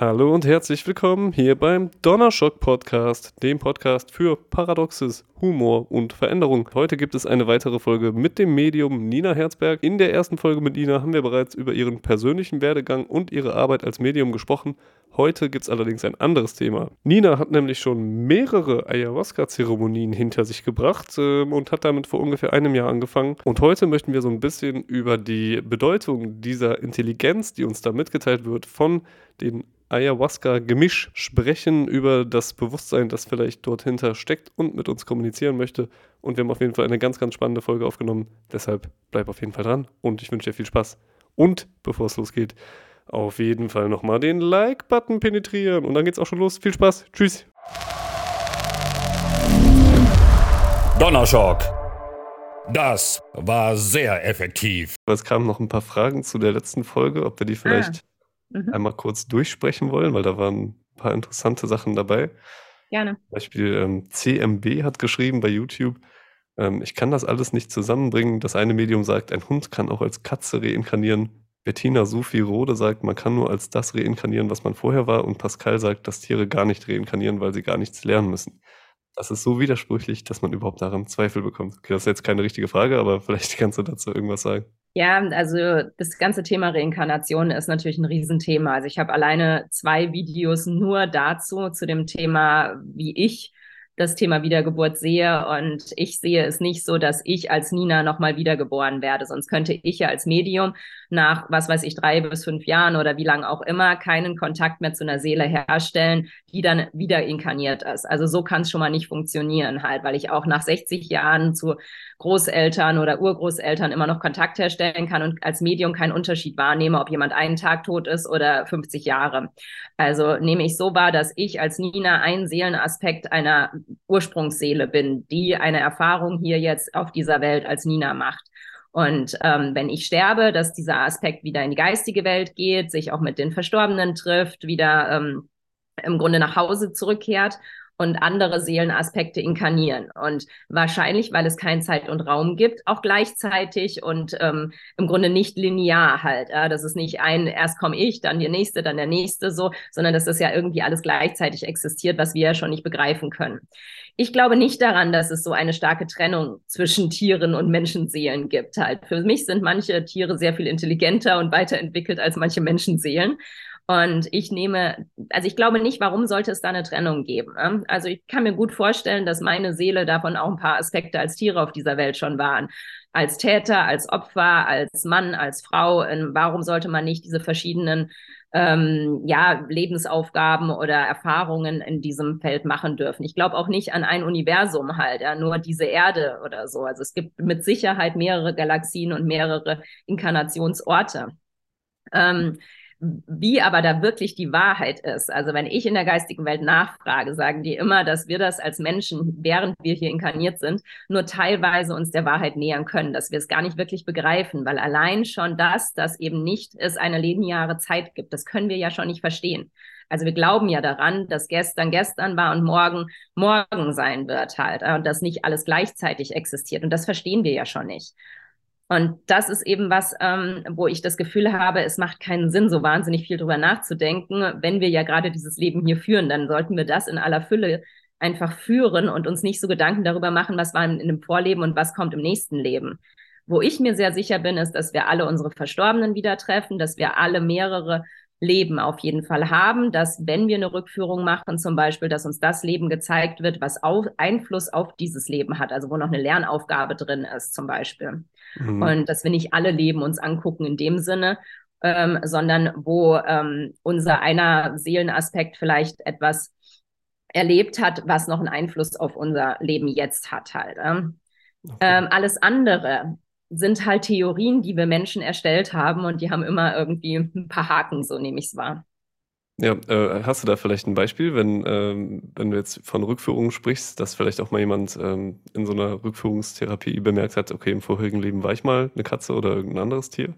Hallo und herzlich willkommen hier beim Donnerschock Podcast, dem Podcast für Paradoxes, Humor und Veränderung. Heute gibt es eine weitere Folge mit dem Medium Nina Herzberg. In der ersten Folge mit Nina haben wir bereits über ihren persönlichen Werdegang und ihre Arbeit als Medium gesprochen. Heute gibt es allerdings ein anderes Thema. Nina hat nämlich schon mehrere Ayahuasca-Zeremonien hinter sich gebracht äh, und hat damit vor ungefähr einem Jahr angefangen. Und heute möchten wir so ein bisschen über die Bedeutung dieser Intelligenz, die uns da mitgeteilt wird, von den Ayahuasca-Gemisch sprechen über das Bewusstsein, das vielleicht dort hinter steckt und mit uns kommunizieren möchte. Und wir haben auf jeden Fall eine ganz, ganz spannende Folge aufgenommen. Deshalb bleib auf jeden Fall dran und ich wünsche dir viel Spaß. Und bevor es losgeht, auf jeden Fall nochmal den Like-Button penetrieren. Und dann geht's auch schon los. Viel Spaß. Tschüss. Donnerschock. Das war sehr effektiv. Es kamen noch ein paar Fragen zu der letzten Folge, ob wir die vielleicht ah mhm. einmal kurz durchsprechen wollen, weil da waren ein paar interessante Sachen dabei. Gerne. Zum Beispiel ähm, CMB hat geschrieben bei YouTube, ähm, ich kann das alles nicht zusammenbringen. Das eine Medium sagt, ein Hund kann auch als Katze reinkarnieren. Bettina Sufi Rode sagt, man kann nur als das reinkarnieren, was man vorher war. Und Pascal sagt, dass Tiere gar nicht reinkarnieren, weil sie gar nichts lernen müssen. Das ist so widersprüchlich, dass man überhaupt daran Zweifel bekommt. Okay, das ist jetzt keine richtige Frage, aber vielleicht kannst du dazu irgendwas sagen. Ja, also das ganze Thema Reinkarnation ist natürlich ein Riesenthema. Also ich habe alleine zwei Videos nur dazu, zu dem Thema, wie ich das Thema Wiedergeburt sehe. Und ich sehe es nicht so, dass ich als Nina nochmal wiedergeboren werde. Sonst könnte ich ja als Medium nach, was weiß ich, drei bis fünf Jahren oder wie lange auch immer keinen Kontakt mehr zu einer Seele herstellen, die dann wieder inkarniert ist. Also so kann es schon mal nicht funktionieren halt, weil ich auch nach 60 Jahren zu Großeltern oder Urgroßeltern immer noch Kontakt herstellen kann und als Medium keinen Unterschied wahrnehme, ob jemand einen Tag tot ist oder 50 Jahre. Also nehme ich so wahr, dass ich als Nina ein Seelenaspekt einer Ursprungsseele bin, die eine Erfahrung hier jetzt auf dieser Welt als Nina macht. Und ähm, wenn ich sterbe, dass dieser Aspekt wieder in die geistige Welt geht, sich auch mit den Verstorbenen trifft, wieder ähm, im Grunde nach Hause zurückkehrt und andere Seelenaspekte inkarnieren. Und wahrscheinlich, weil es keinen Zeit und Raum gibt, auch gleichzeitig und ähm, im Grunde nicht linear halt. Ja? Das ist nicht ein, erst komme ich, dann der nächste, dann der nächste so, sondern dass das ja irgendwie alles gleichzeitig existiert, was wir ja schon nicht begreifen können. Ich glaube nicht daran, dass es so eine starke Trennung zwischen Tieren und Menschenseelen gibt. Halt. Für mich sind manche Tiere sehr viel intelligenter und weiterentwickelt als manche Menschenseelen. Und ich nehme, also ich glaube nicht, warum sollte es da eine Trennung geben. Ne? Also ich kann mir gut vorstellen, dass meine Seele davon auch ein paar Aspekte als Tiere auf dieser Welt schon waren. Als Täter, als Opfer, als Mann, als Frau. Warum sollte man nicht diese verschiedenen ähm, ja, Lebensaufgaben oder Erfahrungen in diesem Feld machen dürfen. Ich glaube auch nicht an ein Universum halt, ja, nur diese Erde oder so. Also es gibt mit Sicherheit mehrere Galaxien und mehrere Inkarnationsorte. Ähm, wie aber da wirklich die Wahrheit ist. Also wenn ich in der geistigen Welt nachfrage, sagen die immer, dass wir das als Menschen, während wir hier inkarniert sind, nur teilweise uns der Wahrheit nähern können, dass wir es gar nicht wirklich begreifen, weil allein schon das, dass eben nicht es eine lineare Zeit gibt, das können wir ja schon nicht verstehen. Also wir glauben ja daran, dass gestern gestern war und morgen morgen sein wird halt und dass nicht alles gleichzeitig existiert und das verstehen wir ja schon nicht. Und das ist eben was, ähm, wo ich das Gefühl habe, es macht keinen Sinn, so wahnsinnig viel drüber nachzudenken. Wenn wir ja gerade dieses Leben hier führen, dann sollten wir das in aller Fülle einfach führen und uns nicht so Gedanken darüber machen, was war in, in dem Vorleben und was kommt im nächsten Leben. Wo ich mir sehr sicher bin, ist, dass wir alle unsere Verstorbenen wieder treffen, dass wir alle mehrere Leben auf jeden Fall haben, dass wenn wir eine Rückführung machen, zum Beispiel, dass uns das Leben gezeigt wird, was auch Einfluss auf dieses Leben hat, also wo noch eine Lernaufgabe drin ist, zum Beispiel. Mhm. Und dass wir nicht alle Leben uns angucken in dem Sinne, ähm, sondern wo ähm, unser einer Seelenaspekt vielleicht etwas erlebt hat, was noch einen Einfluss auf unser Leben jetzt hat halt. Ähm. Okay. Ähm, alles andere sind halt Theorien, die wir Menschen erstellt haben und die haben immer irgendwie ein paar Haken, so nehme ich es wahr. Ja, äh, hast du da vielleicht ein Beispiel, wenn, ähm, wenn du jetzt von Rückführungen sprichst, dass vielleicht auch mal jemand ähm, in so einer Rückführungstherapie bemerkt hat, okay, im vorherigen Leben war ich mal eine Katze oder irgendein anderes Tier?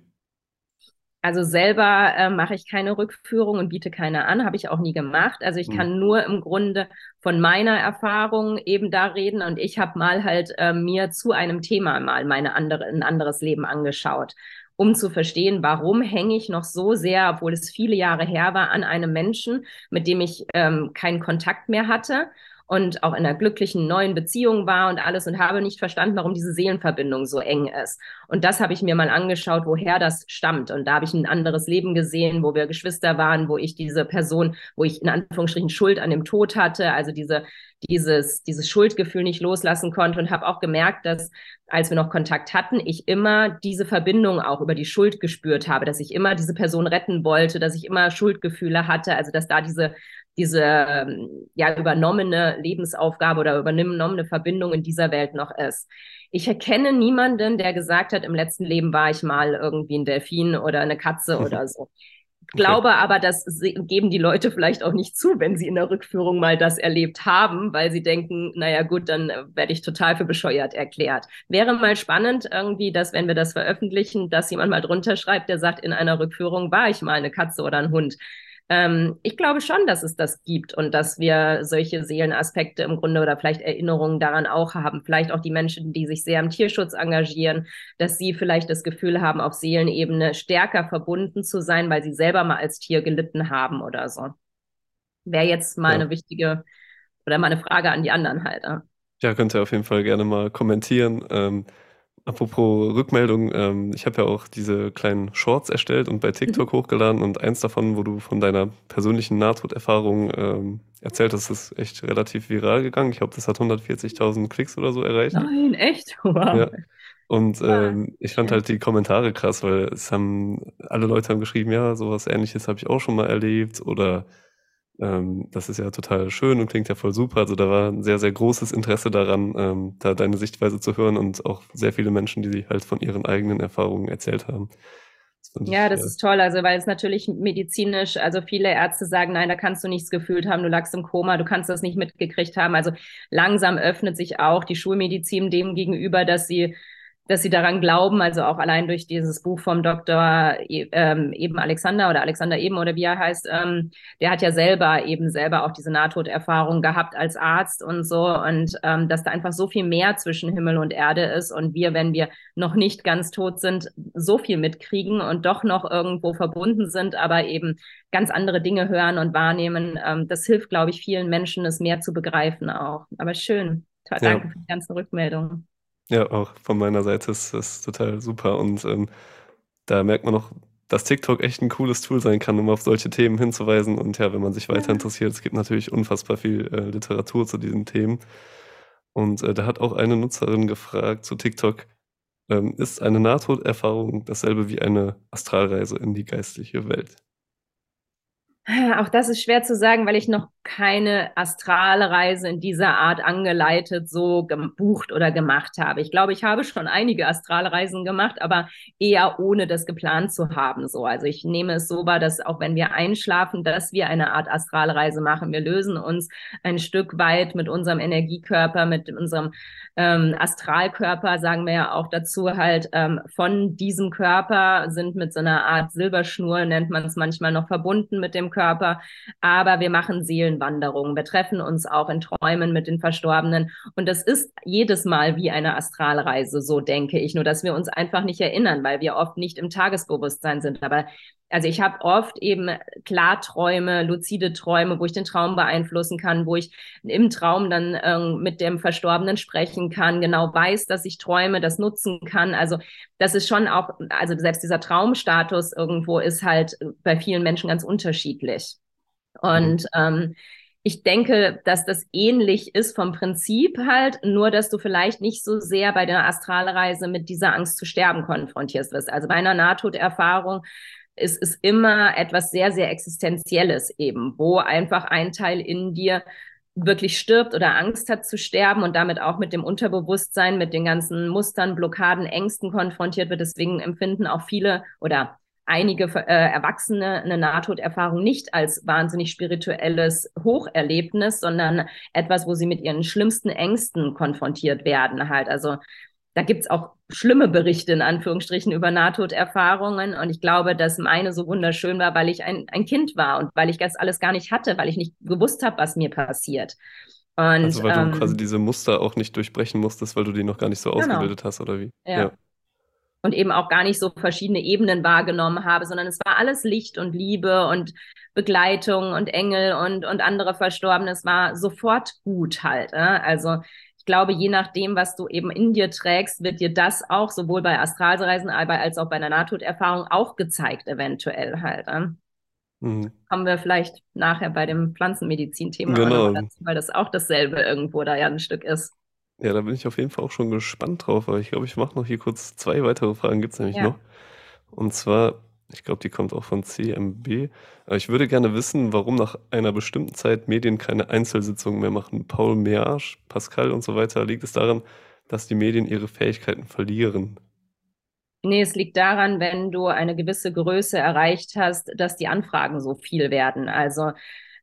Also selber äh, mache ich keine Rückführung und biete keine an, habe ich auch nie gemacht. Also ich hm. kann nur im Grunde von meiner Erfahrung eben da reden und ich habe mal halt äh, mir zu einem Thema mal meine andere ein anderes Leben angeschaut um zu verstehen, warum hänge ich noch so sehr, obwohl es viele Jahre her war, an einem Menschen, mit dem ich ähm, keinen Kontakt mehr hatte und auch in einer glücklichen neuen Beziehung war und alles und habe nicht verstanden, warum diese Seelenverbindung so eng ist. Und das habe ich mir mal angeschaut, woher das stammt. Und da habe ich ein anderes Leben gesehen, wo wir Geschwister waren, wo ich diese Person, wo ich in Anführungsstrichen Schuld an dem Tod hatte, also diese dieses, dieses Schuldgefühl nicht loslassen konnte und habe auch gemerkt, dass als wir noch Kontakt hatten, ich immer diese Verbindung auch über die Schuld gespürt habe, dass ich immer diese Person retten wollte, dass ich immer Schuldgefühle hatte, also dass da diese diese ja übernommene Lebensaufgabe oder übernommene Verbindung in dieser Welt noch ist. Ich erkenne niemanden, der gesagt hat, im letzten Leben war ich mal irgendwie ein Delfin oder eine Katze oder so. Ich glaube okay. aber, das geben die Leute vielleicht auch nicht zu, wenn sie in der Rückführung mal das erlebt haben, weil sie denken, naja gut, dann werde ich total für bescheuert erklärt. Wäre mal spannend irgendwie, dass wenn wir das veröffentlichen, dass jemand mal drunter schreibt, der sagt, in einer Rückführung war ich mal eine Katze oder ein Hund. Ähm, ich glaube schon, dass es das gibt und dass wir solche Seelenaspekte im Grunde oder vielleicht Erinnerungen daran auch haben. Vielleicht auch die Menschen, die sich sehr im Tierschutz engagieren, dass sie vielleicht das Gefühl haben, auf Seelenebene stärker verbunden zu sein, weil sie selber mal als Tier gelitten haben oder so. Wäre jetzt mal ja. eine wichtige oder mal eine Frage an die anderen halt. Ja, könnt ihr auf jeden Fall gerne mal kommentieren. Ähm, Apropos Rückmeldung, ähm, ich habe ja auch diese kleinen Shorts erstellt und bei TikTok mhm. hochgeladen und eins davon, wo du von deiner persönlichen Nahtoderfahrung ähm, erzählt hast, ist echt relativ viral gegangen. Ich glaube, das hat 140.000 Klicks oder so erreicht. Nein, echt? Wow. Ja. Und ähm, ich fand halt die Kommentare krass, weil es haben alle Leute haben geschrieben, ja, sowas ähnliches habe ich auch schon mal erlebt oder ähm, das ist ja total schön und klingt ja voll super. Also da war ein sehr, sehr großes Interesse daran, ähm, da deine Sichtweise zu hören und auch sehr viele Menschen, die halt von ihren eigenen Erfahrungen erzählt haben. Das ja, das äh, ist toll. Also, weil es natürlich medizinisch, also viele Ärzte sagen, nein, da kannst du nichts gefühlt haben, du lagst im Koma, du kannst das nicht mitgekriegt haben. Also langsam öffnet sich auch die Schulmedizin dem gegenüber, dass sie dass sie daran glauben, also auch allein durch dieses Buch vom Dr. E, ähm, eben Alexander oder Alexander eben oder wie er heißt, ähm, der hat ja selber eben selber auch diese Nahtoderfahrung gehabt als Arzt und so und ähm, dass da einfach so viel mehr zwischen Himmel und Erde ist und wir, wenn wir noch nicht ganz tot sind, so viel mitkriegen und doch noch irgendwo verbunden sind, aber eben ganz andere Dinge hören und wahrnehmen. Das hilft, glaube ich, vielen Menschen, es mehr zu begreifen auch. Aber schön. Danke ja. für die ganzen Rückmeldungen. Ja, auch von meiner Seite ist das total super. Und ähm, da merkt man auch, dass TikTok echt ein cooles Tool sein kann, um auf solche Themen hinzuweisen. Und ja, wenn man sich weiter interessiert, es gibt natürlich unfassbar viel äh, Literatur zu diesen Themen. Und äh, da hat auch eine Nutzerin gefragt zu TikTok, ähm, ist eine Nahtoderfahrung dasselbe wie eine Astralreise in die geistliche Welt? Auch das ist schwer zu sagen, weil ich noch keine astrale Reise in dieser Art angeleitet, so gebucht oder gemacht habe. Ich glaube, ich habe schon einige Astralreisen gemacht, aber eher ohne das geplant zu haben. So, also ich nehme es so wahr, dass auch wenn wir einschlafen, dass wir eine Art Astralreise machen. Wir lösen uns ein Stück weit mit unserem Energiekörper, mit unserem ähm, Astralkörper, sagen wir ja auch dazu halt, ähm, von diesem Körper, sind mit so einer Art Silberschnur, nennt man es manchmal noch verbunden mit dem Körper. Aber wir machen Seelenwanderungen. Wir treffen uns auch in Träumen mit den Verstorbenen. Und das ist jedes Mal wie eine Astralreise, so denke ich. Nur, dass wir uns einfach nicht erinnern, weil wir oft nicht im Tagesbewusstsein sind. Aber also ich habe oft eben Klarträume, luzide Träume, wo ich den Traum beeinflussen kann, wo ich im Traum dann äh, mit dem Verstorbenen sprechen kann, genau weiß, dass ich träume, das nutzen kann. Also das ist schon auch, also selbst dieser Traumstatus irgendwo ist halt bei vielen Menschen ganz unterschiedlich. Und mhm. ähm, ich denke, dass das ähnlich ist vom Prinzip halt, nur dass du vielleicht nicht so sehr bei der Astralreise mit dieser Angst zu sterben konfrontiert wirst. Also bei einer Nahtoderfahrung es ist immer etwas sehr, sehr Existenzielles eben, wo einfach ein Teil in dir wirklich stirbt oder Angst hat zu sterben und damit auch mit dem Unterbewusstsein, mit den ganzen Mustern, Blockaden, Ängsten konfrontiert wird. Deswegen empfinden auch viele oder einige äh, Erwachsene eine Nahtoderfahrung nicht als wahnsinnig spirituelles Hocherlebnis, sondern etwas, wo sie mit ihren schlimmsten Ängsten konfrontiert werden halt. Also da gibt's auch schlimme Berichte in Anführungsstrichen über Nahtoderfahrungen. Und ich glaube, dass meine so wunderschön war, weil ich ein, ein Kind war und weil ich das alles gar nicht hatte, weil ich nicht gewusst habe, was mir passiert. Und, also weil ähm, du quasi diese Muster auch nicht durchbrechen musstest, weil du die noch gar nicht so genau. ausgebildet hast, oder wie? Ja. ja. und eben auch gar nicht so verschiedene Ebenen wahrgenommen habe, sondern es war alles Licht und Liebe und Begleitung und Engel und, und andere Verstorbene. Es war sofort gut halt. Äh? Also ich glaube, je nachdem, was du eben in dir trägst, wird dir das auch sowohl bei Astralreisen als auch bei einer Nahtoderfahrung auch gezeigt, eventuell halt. Äh? Mhm. Kommen wir vielleicht nachher bei dem Pflanzenmedizin-Thema genau. dazu, weil das auch dasselbe irgendwo da ja ein Stück ist. Ja, da bin ich auf jeden Fall auch schon gespannt drauf, aber ich glaube, ich mache noch hier kurz zwei weitere Fragen, gibt es nämlich ja. noch. Und zwar, ich glaube, die kommt auch von CMB. Aber ich würde gerne wissen, warum nach einer bestimmten Zeit Medien keine Einzelsitzungen mehr machen. Paul Meage, Pascal und so weiter. Liegt es daran, dass die Medien ihre Fähigkeiten verlieren? Nee, es liegt daran, wenn du eine gewisse Größe erreicht hast, dass die Anfragen so viel werden. Also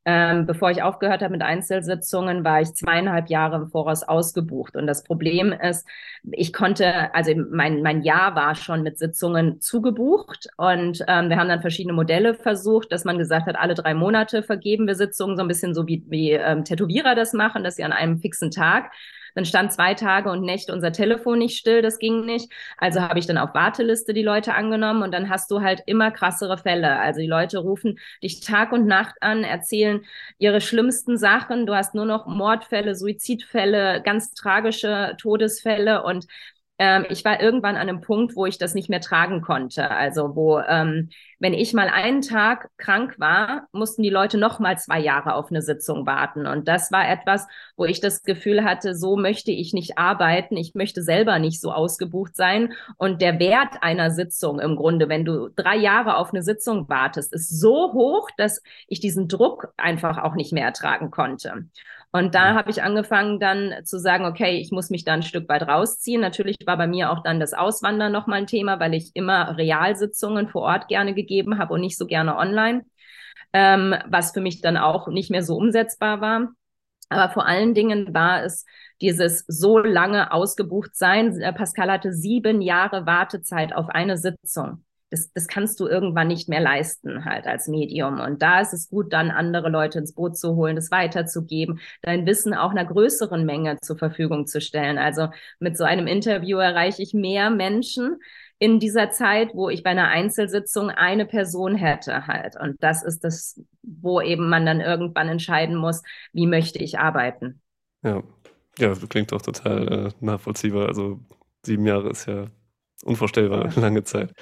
ähm, bevor ich aufgehört habe mit Einzelsitzungen, war ich zweieinhalb Jahre im Voraus ausgebucht. Und das Problem ist, ich konnte, also mein, mein Jahr war schon mit Sitzungen zugebucht. Und ähm, wir haben dann verschiedene Modelle versucht, dass man gesagt hat, alle drei Monate vergeben wir Sitzungen, so ein bisschen so wie, wie ähm, Tätowierer das machen, dass sie an einem fixen Tag dann stand zwei Tage und Nächte unser Telefon nicht still, das ging nicht. Also habe ich dann auf Warteliste die Leute angenommen und dann hast du halt immer krassere Fälle. Also die Leute rufen dich Tag und Nacht an, erzählen ihre schlimmsten Sachen. Du hast nur noch Mordfälle, Suizidfälle, ganz tragische Todesfälle und ähm, ich war irgendwann an einem Punkt, wo ich das nicht mehr tragen konnte. Also wo, ähm, wenn ich mal einen Tag krank war, mussten die Leute noch mal zwei Jahre auf eine Sitzung warten. Und das war etwas, wo ich das Gefühl hatte, so möchte ich nicht arbeiten. Ich möchte selber nicht so ausgebucht sein. Und der Wert einer Sitzung im Grunde, wenn du drei Jahre auf eine Sitzung wartest, ist so hoch, dass ich diesen Druck einfach auch nicht mehr ertragen konnte. Und da habe ich angefangen dann zu sagen, okay, ich muss mich da ein Stück weit rausziehen. Natürlich war bei mir auch dann das Auswandern nochmal ein Thema, weil ich immer Realsitzungen vor Ort gerne gegeben habe und nicht so gerne online, ähm, was für mich dann auch nicht mehr so umsetzbar war. Aber vor allen Dingen war es dieses so lange ausgebucht sein. Äh, Pascal hatte sieben Jahre Wartezeit auf eine Sitzung das, das kannst du irgendwann nicht mehr leisten, halt als Medium. Und da ist es gut, dann andere Leute ins Boot zu holen, das weiterzugeben, dein Wissen auch einer größeren Menge zur Verfügung zu stellen. Also mit so einem Interview erreiche ich mehr Menschen in dieser Zeit, wo ich bei einer Einzelsitzung eine Person hätte halt. Und das ist das, wo eben man dann irgendwann entscheiden muss, wie möchte ich arbeiten. Ja, ja, klingt auch total äh, nachvollziehbar. Also sieben Jahre ist ja unvorstellbar lange Zeit.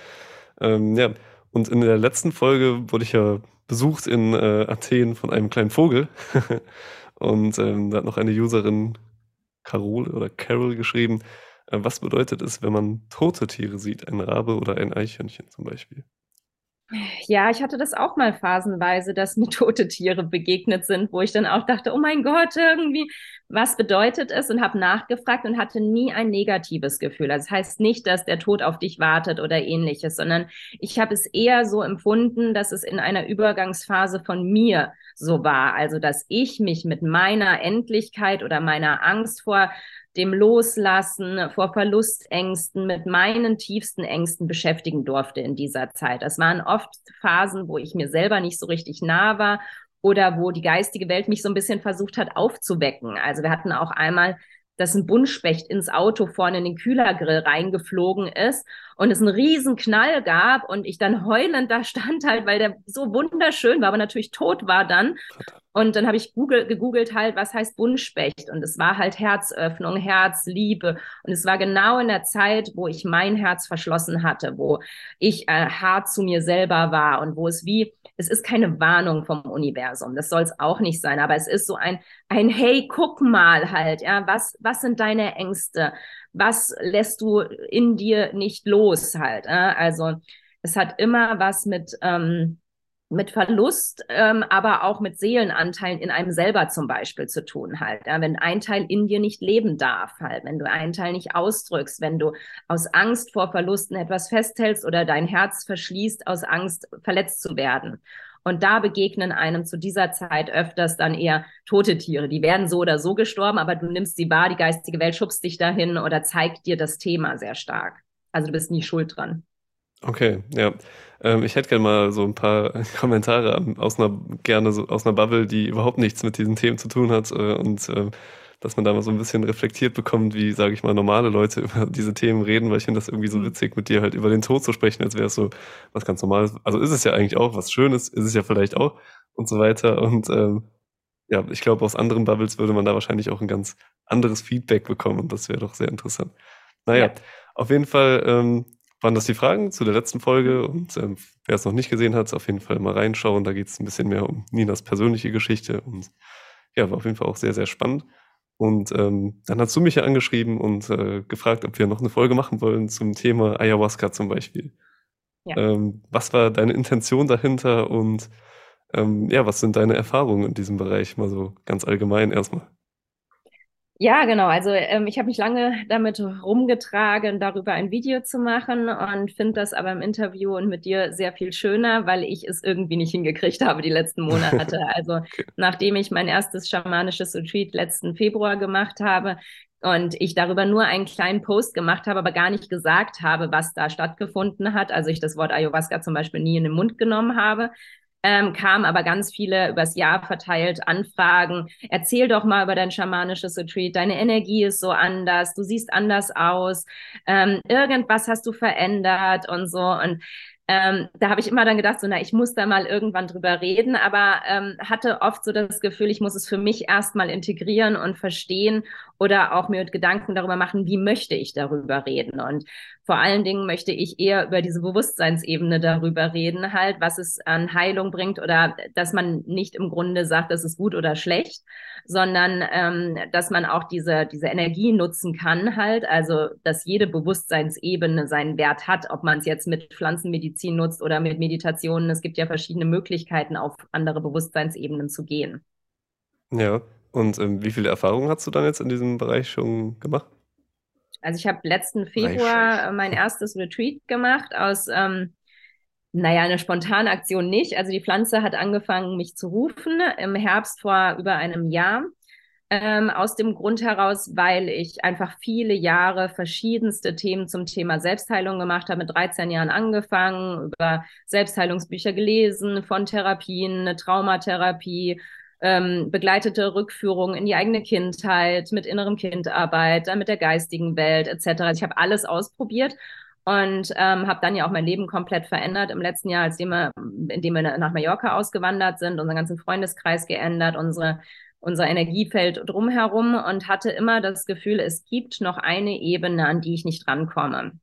Ähm, ja, und in der letzten Folge wurde ich ja besucht in äh, Athen von einem kleinen Vogel. und ähm, da hat noch eine Userin Carol oder Carol geschrieben, äh, was bedeutet es, wenn man tote Tiere sieht, ein Rabe oder ein Eichhörnchen zum Beispiel? Ja, ich hatte das auch mal phasenweise, dass mir tote Tiere begegnet sind, wo ich dann auch dachte, oh mein Gott, irgendwie, was bedeutet es? Und habe nachgefragt und hatte nie ein negatives Gefühl. Also das heißt nicht, dass der Tod auf dich wartet oder ähnliches, sondern ich habe es eher so empfunden, dass es in einer Übergangsphase von mir so war. Also dass ich mich mit meiner Endlichkeit oder meiner Angst vor dem Loslassen, vor Verlustängsten, mit meinen tiefsten Ängsten beschäftigen durfte in dieser Zeit. Das waren oft Phasen, wo ich mir selber nicht so richtig nah war oder wo die geistige Welt mich so ein bisschen versucht hat aufzuwecken. Also wir hatten auch einmal dass ein Buntspecht ins Auto vorne in den Kühlergrill reingeflogen ist und es einen riesen Knall gab und ich dann heulend da stand halt, weil der so wunderschön war, aber natürlich tot war dann. Und dann habe ich Google, gegoogelt halt, was heißt Buntspecht? Und es war halt Herzöffnung, Herzliebe. Und es war genau in der Zeit, wo ich mein Herz verschlossen hatte, wo ich äh, hart zu mir selber war und wo es wie, es ist keine Warnung vom Universum, das soll es auch nicht sein, aber es ist so ein, ein Hey, guck mal halt, ja, was, was sind deine Ängste? Was lässt du in dir nicht los halt? Äh? Also es hat immer was mit, ähm, mit Verlust, ähm, aber auch mit Seelenanteilen in einem selber zum Beispiel zu tun halt. Ja? Wenn ein Teil in dir nicht leben darf halt, wenn du einen Teil nicht ausdrückst, wenn du aus Angst vor Verlusten etwas festhältst oder dein Herz verschließt aus Angst verletzt zu werden. Und da begegnen einem zu dieser Zeit öfters dann eher tote Tiere. Die werden so oder so gestorben, aber du nimmst sie wahr, die geistige Welt schubst dich dahin oder zeigt dir das Thema sehr stark. Also du bist nie schuld dran. Okay, ja. Ähm, ich hätte gerne mal so ein paar Kommentare aus einer, gerne so aus einer Bubble, die überhaupt nichts mit diesen Themen zu tun hat. Äh, und äh, dass man da mal so ein bisschen reflektiert bekommt, wie, sage ich mal, normale Leute über diese Themen reden, weil ich finde das irgendwie so mhm. witzig, mit dir halt über den Tod zu sprechen, als wäre es so was ganz Normales. Also ist es ja eigentlich auch was Schönes, ist es ja vielleicht auch und so weiter. Und ähm, ja, ich glaube, aus anderen Bubbles würde man da wahrscheinlich auch ein ganz anderes Feedback bekommen und das wäre doch sehr interessant. Naja, ja. auf jeden Fall ähm, waren das die Fragen zu der letzten Folge und ähm, wer es noch nicht gesehen hat, auf jeden Fall mal reinschauen. Da geht es ein bisschen mehr um Ninas persönliche Geschichte und ja, war auf jeden Fall auch sehr, sehr spannend. Und ähm, dann hast du mich ja angeschrieben und äh, gefragt, ob wir noch eine Folge machen wollen zum Thema Ayahuasca zum Beispiel. Ja. Ähm, was war deine Intention dahinter und ähm, ja, was sind deine Erfahrungen in diesem Bereich? Mal so ganz allgemein erstmal. Ja, genau. Also ähm, ich habe mich lange damit rumgetragen, darüber ein Video zu machen und finde das aber im Interview und mit dir sehr viel schöner, weil ich es irgendwie nicht hingekriegt habe die letzten Monate. Also okay. nachdem ich mein erstes schamanisches Retreat letzten Februar gemacht habe, und ich darüber nur einen kleinen Post gemacht habe, aber gar nicht gesagt habe, was da stattgefunden hat. Also ich das Wort Ayahuasca zum Beispiel nie in den Mund genommen habe, ähm, kamen aber ganz viele übers Jahr verteilt Anfragen. Erzähl doch mal über dein schamanisches Retreat. Deine Energie ist so anders. Du siehst anders aus. Ähm, irgendwas hast du verändert und so. Und ähm, da habe ich immer dann gedacht, so, na, ich muss da mal irgendwann drüber reden, aber ähm, hatte oft so das Gefühl, ich muss es für mich erstmal integrieren und verstehen oder auch mir Gedanken darüber machen, wie möchte ich darüber reden. Und vor allen Dingen möchte ich eher über diese Bewusstseinsebene darüber reden, halt, was es an Heilung bringt oder dass man nicht im Grunde sagt, das ist gut oder schlecht, sondern ähm, dass man auch diese, diese Energie nutzen kann, halt, also dass jede Bewusstseinsebene seinen Wert hat, ob man es jetzt mit Pflanzenmedizin nutzt oder mit Meditationen. Es gibt ja verschiedene Möglichkeiten, auf andere Bewusstseinsebenen zu gehen. Ja, und ähm, wie viele Erfahrungen hast du dann jetzt in diesem Bereich schon gemacht? Also ich habe letzten Februar mein erstes Retreat gemacht aus, ähm, naja, eine spontane Aktion nicht. Also die Pflanze hat angefangen, mich zu rufen im Herbst vor über einem Jahr. Ähm, aus dem Grund heraus, weil ich einfach viele Jahre verschiedenste Themen zum Thema Selbstheilung gemacht habe, mit 13 Jahren angefangen, über Selbstheilungsbücher gelesen, von Therapien, eine Traumatherapie, ähm, begleitete Rückführung in die eigene Kindheit, mit innerem Kindarbeit, dann mit der geistigen Welt etc. Also ich habe alles ausprobiert und ähm, habe dann ja auch mein Leben komplett verändert im letzten Jahr, als wir, indem wir nach Mallorca ausgewandert sind, unseren ganzen Freundeskreis geändert, unsere unser Energiefeld drumherum und hatte immer das Gefühl, es gibt noch eine Ebene, an die ich nicht rankomme.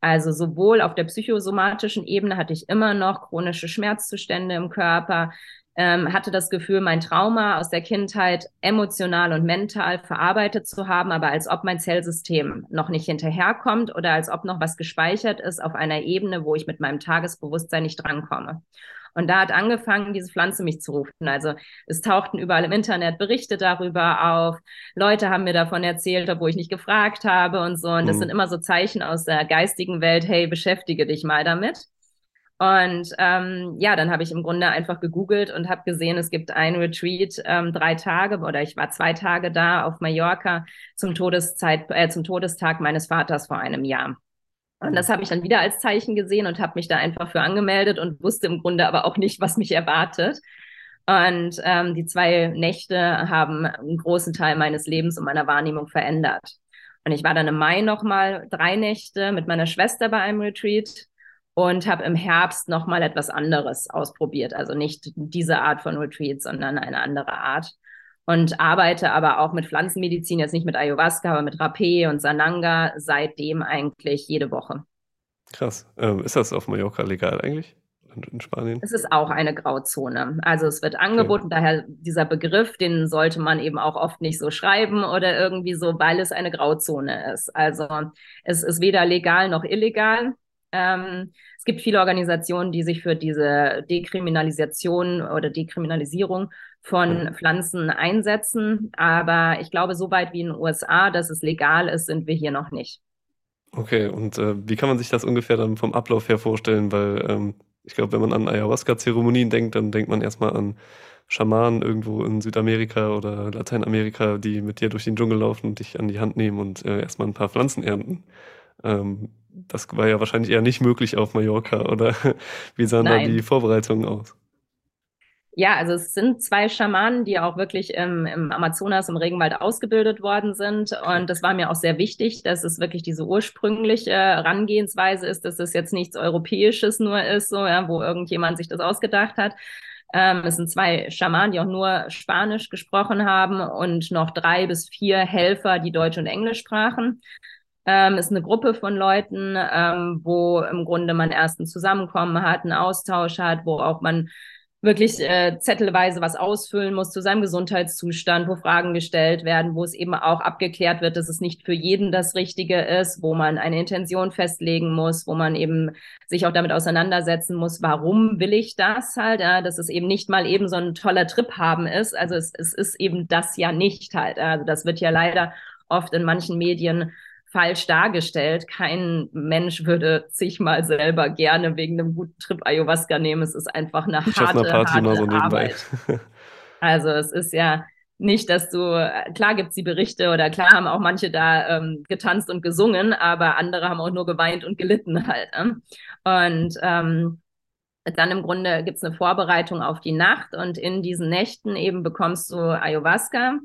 Also sowohl auf der psychosomatischen Ebene hatte ich immer noch chronische Schmerzzustände im Körper, ähm, hatte das Gefühl, mein Trauma aus der Kindheit emotional und mental verarbeitet zu haben, aber als ob mein Zellsystem noch nicht hinterherkommt oder als ob noch was gespeichert ist auf einer Ebene, wo ich mit meinem Tagesbewusstsein nicht drankomme. Und da hat angefangen, diese Pflanze mich zu rufen. Also es tauchten überall im Internet Berichte darüber auf. Leute haben mir davon erzählt, obwohl ich nicht gefragt habe und so. Und das mhm. sind immer so Zeichen aus der geistigen Welt, hey, beschäftige dich mal damit. Und ähm, ja, dann habe ich im Grunde einfach gegoogelt und habe gesehen, es gibt ein Retreat, ähm, drei Tage oder ich war zwei Tage da auf Mallorca zum Todeszeit, äh, zum Todestag meines Vaters vor einem Jahr. Und das habe ich dann wieder als Zeichen gesehen und habe mich da einfach für angemeldet und wusste im Grunde aber auch nicht, was mich erwartet. Und ähm, die zwei Nächte haben einen großen Teil meines Lebens und meiner Wahrnehmung verändert. Und ich war dann im Mai nochmal drei Nächte mit meiner Schwester bei einem Retreat und habe im Herbst noch mal etwas anderes ausprobiert. Also nicht diese Art von Retreat, sondern eine andere Art. Und arbeite aber auch mit Pflanzenmedizin, jetzt nicht mit Ayahuasca, aber mit Rapé und Sananga seitdem eigentlich jede Woche. Krass. Ähm, ist das auf Mallorca legal eigentlich? In Spanien? Es ist auch eine Grauzone. Also es wird angeboten, okay. daher dieser Begriff, den sollte man eben auch oft nicht so schreiben oder irgendwie so, weil es eine Grauzone ist. Also es ist weder legal noch illegal. Ähm, es gibt viele Organisationen, die sich für diese Dekriminalisation oder Dekriminalisierung von Pflanzen einsetzen. Aber ich glaube, so weit wie in den USA, dass es legal ist, sind wir hier noch nicht. Okay, und äh, wie kann man sich das ungefähr dann vom Ablauf her vorstellen? Weil ähm, ich glaube, wenn man an Ayahuasca-Zeremonien denkt, dann denkt man erstmal an Schamanen irgendwo in Südamerika oder Lateinamerika, die mit dir durch den Dschungel laufen und dich an die Hand nehmen und äh, erstmal ein paar Pflanzen ernten. Ähm, das war ja wahrscheinlich eher nicht möglich auf Mallorca, oder wie sahen Nein. da die Vorbereitungen aus? Ja, also es sind zwei Schamanen, die auch wirklich im, im Amazonas, im Regenwald ausgebildet worden sind. Und das war mir auch sehr wichtig, dass es wirklich diese ursprüngliche Herangehensweise ist, dass es jetzt nichts Europäisches nur ist, so, ja, wo irgendjemand sich das ausgedacht hat. Ähm, es sind zwei Schamanen, die auch nur Spanisch gesprochen haben und noch drei bis vier Helfer, die Deutsch und Englisch sprachen. Ähm, ist eine Gruppe von Leuten, ähm, wo im Grunde man erst ein Zusammenkommen hat, einen Austausch hat, wo auch man wirklich äh, zettelweise was ausfüllen muss zu seinem Gesundheitszustand, wo Fragen gestellt werden, wo es eben auch abgeklärt wird, dass es nicht für jeden das Richtige ist, wo man eine Intention festlegen muss, wo man eben sich auch damit auseinandersetzen muss, warum will ich das halt, ja, dass es eben nicht mal eben so ein toller Trip haben ist. Also es, es ist eben das ja nicht halt. Also das wird ja leider oft in manchen Medien falsch dargestellt. Kein Mensch würde sich mal selber gerne wegen einem guten Trip Ayahuasca nehmen. Es ist einfach eine ich harte, eine Party harte so Arbeit. Also es ist ja nicht, dass du, klar gibt's die Berichte oder klar haben auch manche da ähm, getanzt und gesungen, aber andere haben auch nur geweint und gelitten halt. Ne? Und ähm, dann im Grunde gibt's eine Vorbereitung auf die Nacht und in diesen Nächten eben bekommst du Ayahuasca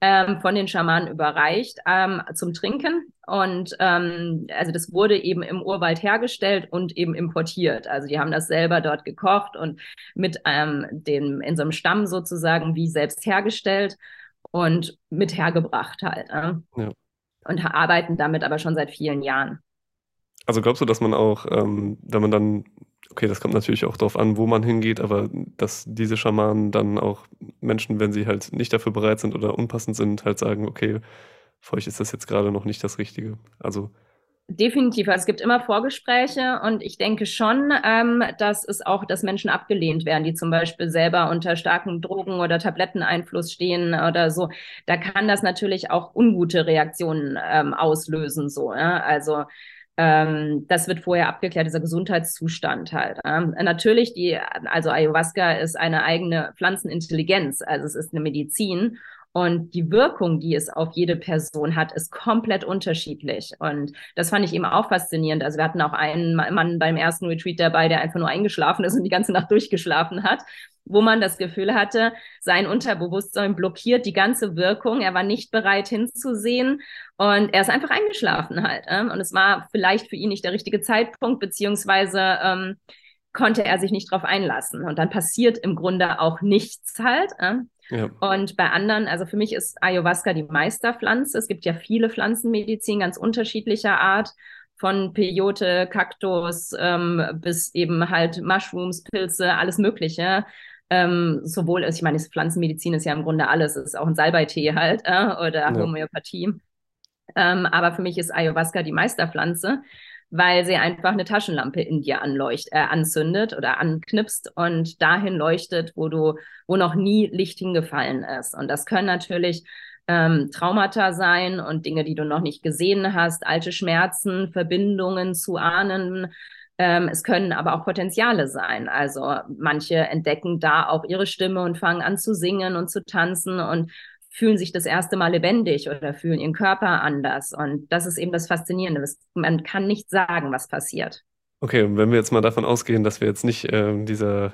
ähm, von den Schamanen überreicht ähm, zum Trinken. Und ähm, also das wurde eben im Urwald hergestellt und eben importiert. Also die haben das selber dort gekocht und mit ähm, dem in so einem Stamm sozusagen wie selbst hergestellt und mit hergebracht halt. Äh? Ja. Und arbeiten damit aber schon seit vielen Jahren. Also glaubst du, dass man auch, ähm, wenn man dann okay, das kommt natürlich auch darauf an, wo man hingeht, aber dass diese Schamanen dann auch Menschen, wenn sie halt nicht dafür bereit sind oder unpassend sind, halt sagen, okay, für euch ist das jetzt gerade noch nicht das Richtige. Also Definitiv. Also es gibt immer Vorgespräche und ich denke schon, ähm, dass es auch, dass Menschen abgelehnt werden, die zum Beispiel selber unter starken Drogen- oder Tabletteneinfluss stehen oder so. Da kann das natürlich auch ungute Reaktionen ähm, auslösen. So, ja? Also ähm, das wird vorher abgeklärt, dieser Gesundheitszustand halt. Ähm, natürlich, die, also Ayahuasca ist eine eigene Pflanzenintelligenz, also es ist eine Medizin und die Wirkung, die es auf jede Person hat, ist komplett unterschiedlich. Und das fand ich eben auch faszinierend. Also wir hatten auch einen Mann beim ersten Retreat dabei, der einfach nur eingeschlafen ist und die ganze Nacht durchgeschlafen hat wo man das Gefühl hatte, sein Unterbewusstsein blockiert die ganze Wirkung. Er war nicht bereit hinzusehen und er ist einfach eingeschlafen halt. Äh? Und es war vielleicht für ihn nicht der richtige Zeitpunkt, beziehungsweise ähm, konnte er sich nicht darauf einlassen. Und dann passiert im Grunde auch nichts halt. Äh? Ja. Und bei anderen, also für mich ist Ayahuasca die Meisterpflanze. Es gibt ja viele Pflanzenmedizin ganz unterschiedlicher Art von Peyote, Kaktus ähm, bis eben halt Mushrooms, Pilze, alles Mögliche. Ähm, sowohl, ich meine, Pflanzenmedizin ist ja im Grunde alles, ist auch ein Salbeitee halt äh, oder ja. Homöopathie. Ähm, aber für mich ist Ayahuasca die Meisterpflanze, weil sie einfach eine Taschenlampe in dir anleucht, äh, anzündet oder anknipst und dahin leuchtet, wo du, wo noch nie Licht hingefallen ist. Und das können natürlich ähm, Traumata sein und Dinge, die du noch nicht gesehen hast, alte Schmerzen, Verbindungen zu Ahnen. Ähm, es können aber auch Potenziale sein. Also manche entdecken da auch ihre Stimme und fangen an zu singen und zu tanzen und fühlen sich das erste Mal lebendig oder fühlen ihren Körper anders. Und das ist eben das Faszinierende. Man kann nicht sagen, was passiert. Okay, und wenn wir jetzt mal davon ausgehen, dass wir jetzt nicht äh, dieser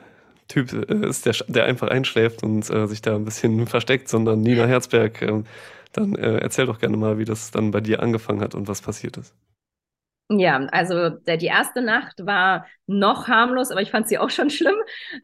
Typ äh, ist, der, der einfach einschläft und äh, sich da ein bisschen versteckt, sondern Nina Herzberg. Äh, dann äh, erzähl doch gerne mal, wie das dann bei dir angefangen hat und was passiert ist. Ja, also der, die erste Nacht war noch harmlos, aber ich fand sie auch schon schlimm.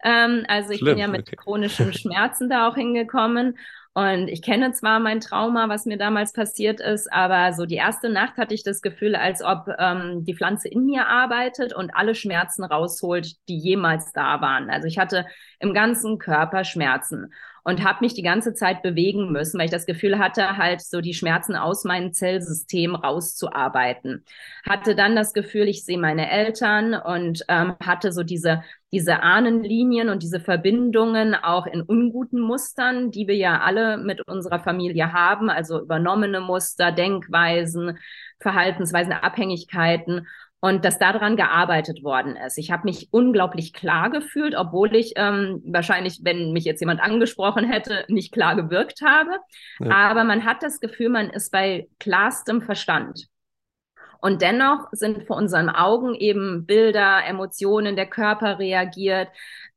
Ähm, also ich schlimm, bin ja mit okay. chronischen Schmerzen da auch hingekommen und ich kenne zwar mein Trauma, was mir damals passiert ist, aber so die erste Nacht hatte ich das Gefühl, als ob ähm, die Pflanze in mir arbeitet und alle Schmerzen rausholt, die jemals da waren. Also ich hatte im ganzen Körper Schmerzen und habe mich die ganze Zeit bewegen müssen, weil ich das Gefühl hatte, halt so die Schmerzen aus meinem Zellsystem rauszuarbeiten. Hatte dann das Gefühl, ich sehe meine Eltern und ähm, hatte so diese diese Ahnenlinien und diese Verbindungen auch in unguten Mustern, die wir ja alle mit unserer Familie haben, also übernommene Muster, Denkweisen, Verhaltensweisen, Abhängigkeiten und dass daran gearbeitet worden ist. Ich habe mich unglaublich klar gefühlt, obwohl ich ähm, wahrscheinlich, wenn mich jetzt jemand angesprochen hätte, nicht klar gewirkt habe. Ja. Aber man hat das Gefühl, man ist bei klarstem Verstand. Und dennoch sind vor unseren Augen eben Bilder, Emotionen, der Körper reagiert.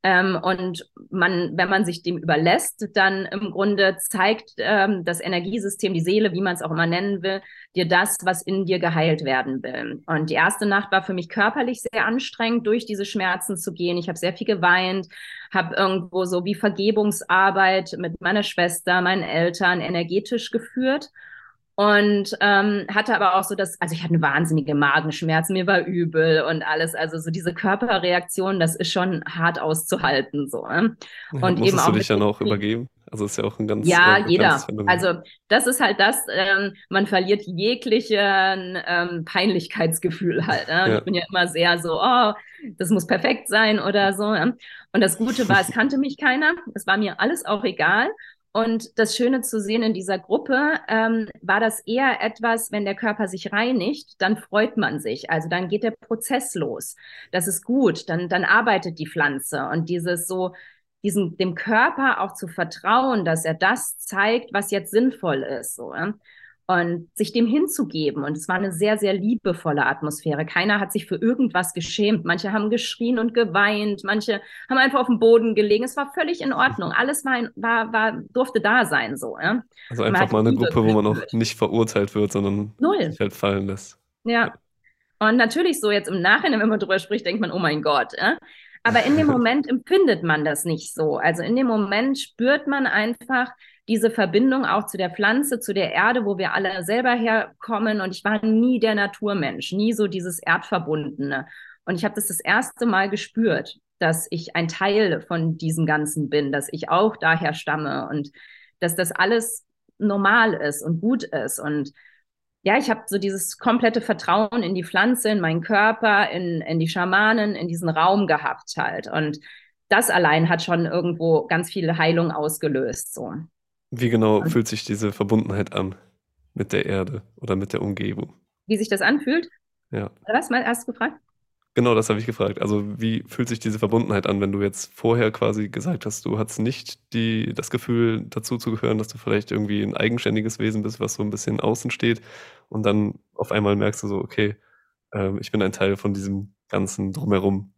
Ähm, und man, wenn man sich dem überlässt, dann im Grunde zeigt ähm, das Energiesystem, die Seele, wie man es auch immer nennen will, dir das, was in dir geheilt werden will. Und die erste Nacht war für mich körperlich sehr anstrengend, durch diese Schmerzen zu gehen. Ich habe sehr viel geweint, habe irgendwo so wie Vergebungsarbeit mit meiner Schwester, meinen Eltern energetisch geführt und ähm, hatte aber auch so das, also ich hatte eine wahnsinnige Magenschmerzen, mir war übel und alles, also so diese Körperreaktion, das ist schon hart auszuhalten so. Ne? Und ja, eben auch du dich dann auch übergeben? Also ist ja auch ein ganz ja äh, jeder. Also das ist halt das, ähm, man verliert jeglichen ähm, Peinlichkeitsgefühl halt. Ne? Ja. Ich bin ja immer sehr so, oh, das muss perfekt sein oder so. Ne? Und das Gute war, es kannte mich keiner, es war mir alles auch egal. Und das Schöne zu sehen in dieser Gruppe ähm, war das eher etwas, wenn der Körper sich reinigt, dann freut man sich. Also dann geht der Prozess los. Das ist gut. Dann, dann arbeitet die Pflanze. Und dieses so, diesem, dem Körper auch zu vertrauen, dass er das zeigt, was jetzt sinnvoll ist. So, ja? Und sich dem hinzugeben. Und es war eine sehr, sehr liebevolle Atmosphäre. Keiner hat sich für irgendwas geschämt. Manche haben geschrien und geweint, manche haben einfach auf dem Boden gelegen. Es war völlig in Ordnung. Alles war, war, war durfte da sein, so. Ja? Also einfach mal eine Gruppe, wo man auch nicht verurteilt wird, sondern Null. sich halt fallen lässt. Ja. Und natürlich so jetzt im Nachhinein, wenn man drüber spricht, denkt man, oh mein Gott. Ja? Aber in dem Moment empfindet man das nicht so. Also in dem Moment spürt man einfach, diese Verbindung auch zu der Pflanze, zu der Erde, wo wir alle selber herkommen. Und ich war nie der Naturmensch, nie so dieses Erdverbundene. Und ich habe das das erste Mal gespürt, dass ich ein Teil von diesem Ganzen bin, dass ich auch daher stamme und dass das alles normal ist und gut ist. Und ja, ich habe so dieses komplette Vertrauen in die Pflanze, in meinen Körper, in, in die Schamanen, in diesen Raum gehabt halt. Und das allein hat schon irgendwo ganz viele Heilung ausgelöst. So. Wie genau fühlt sich diese Verbundenheit an mit der Erde oder mit der Umgebung? Wie sich das anfühlt? Ja. Oder was? Mal, hast du gefragt? Genau, das habe ich gefragt. Also wie fühlt sich diese Verbundenheit an, wenn du jetzt vorher quasi gesagt hast, du hattest nicht die, das Gefühl, dazu zu gehören, dass du vielleicht irgendwie ein eigenständiges Wesen bist, was so ein bisschen außen steht und dann auf einmal merkst du so, okay, äh, ich bin ein Teil von diesem ganzen Drumherum.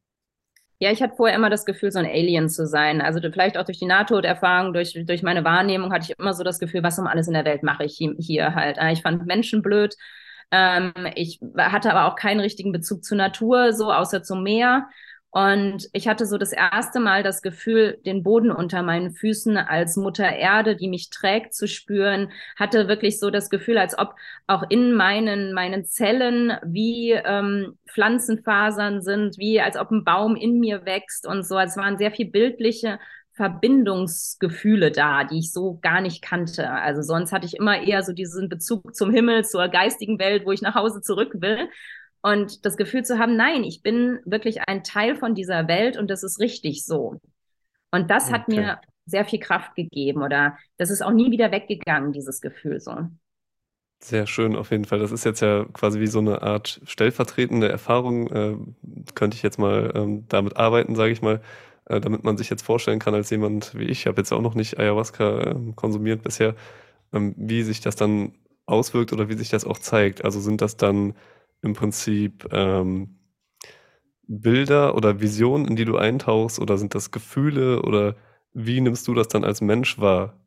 Ja, ich hatte vorher immer das Gefühl, so ein Alien zu sein. Also vielleicht auch durch die Nahtoderfahrung, durch, durch meine Wahrnehmung hatte ich immer so das Gefühl, was um alles in der Welt mache ich hier halt. Ich fand Menschen blöd. Ähm, ich hatte aber auch keinen richtigen Bezug zur Natur, so außer zum Meer. Und ich hatte so das erste Mal das Gefühl, den Boden unter meinen Füßen als Mutter Erde, die mich trägt, zu spüren, hatte wirklich so das Gefühl, als ob auch in meinen, meinen Zellen wie ähm, Pflanzenfasern sind, wie als ob ein Baum in mir wächst und so. Es waren sehr viel bildliche Verbindungsgefühle da, die ich so gar nicht kannte. Also sonst hatte ich immer eher so diesen Bezug zum Himmel, zur geistigen Welt, wo ich nach Hause zurück will. Und das Gefühl zu haben, nein, ich bin wirklich ein Teil von dieser Welt und das ist richtig so. Und das okay. hat mir sehr viel Kraft gegeben oder das ist auch nie wieder weggegangen, dieses Gefühl so. Sehr schön, auf jeden Fall. Das ist jetzt ja quasi wie so eine Art stellvertretende Erfahrung. Äh, könnte ich jetzt mal ähm, damit arbeiten, sage ich mal, äh, damit man sich jetzt vorstellen kann, als jemand wie ich, ich habe jetzt auch noch nicht Ayahuasca äh, konsumiert bisher, ähm, wie sich das dann auswirkt oder wie sich das auch zeigt. Also sind das dann im Prinzip ähm, Bilder oder Visionen, in die du eintauchst, oder sind das Gefühle oder wie nimmst du das dann als Mensch wahr?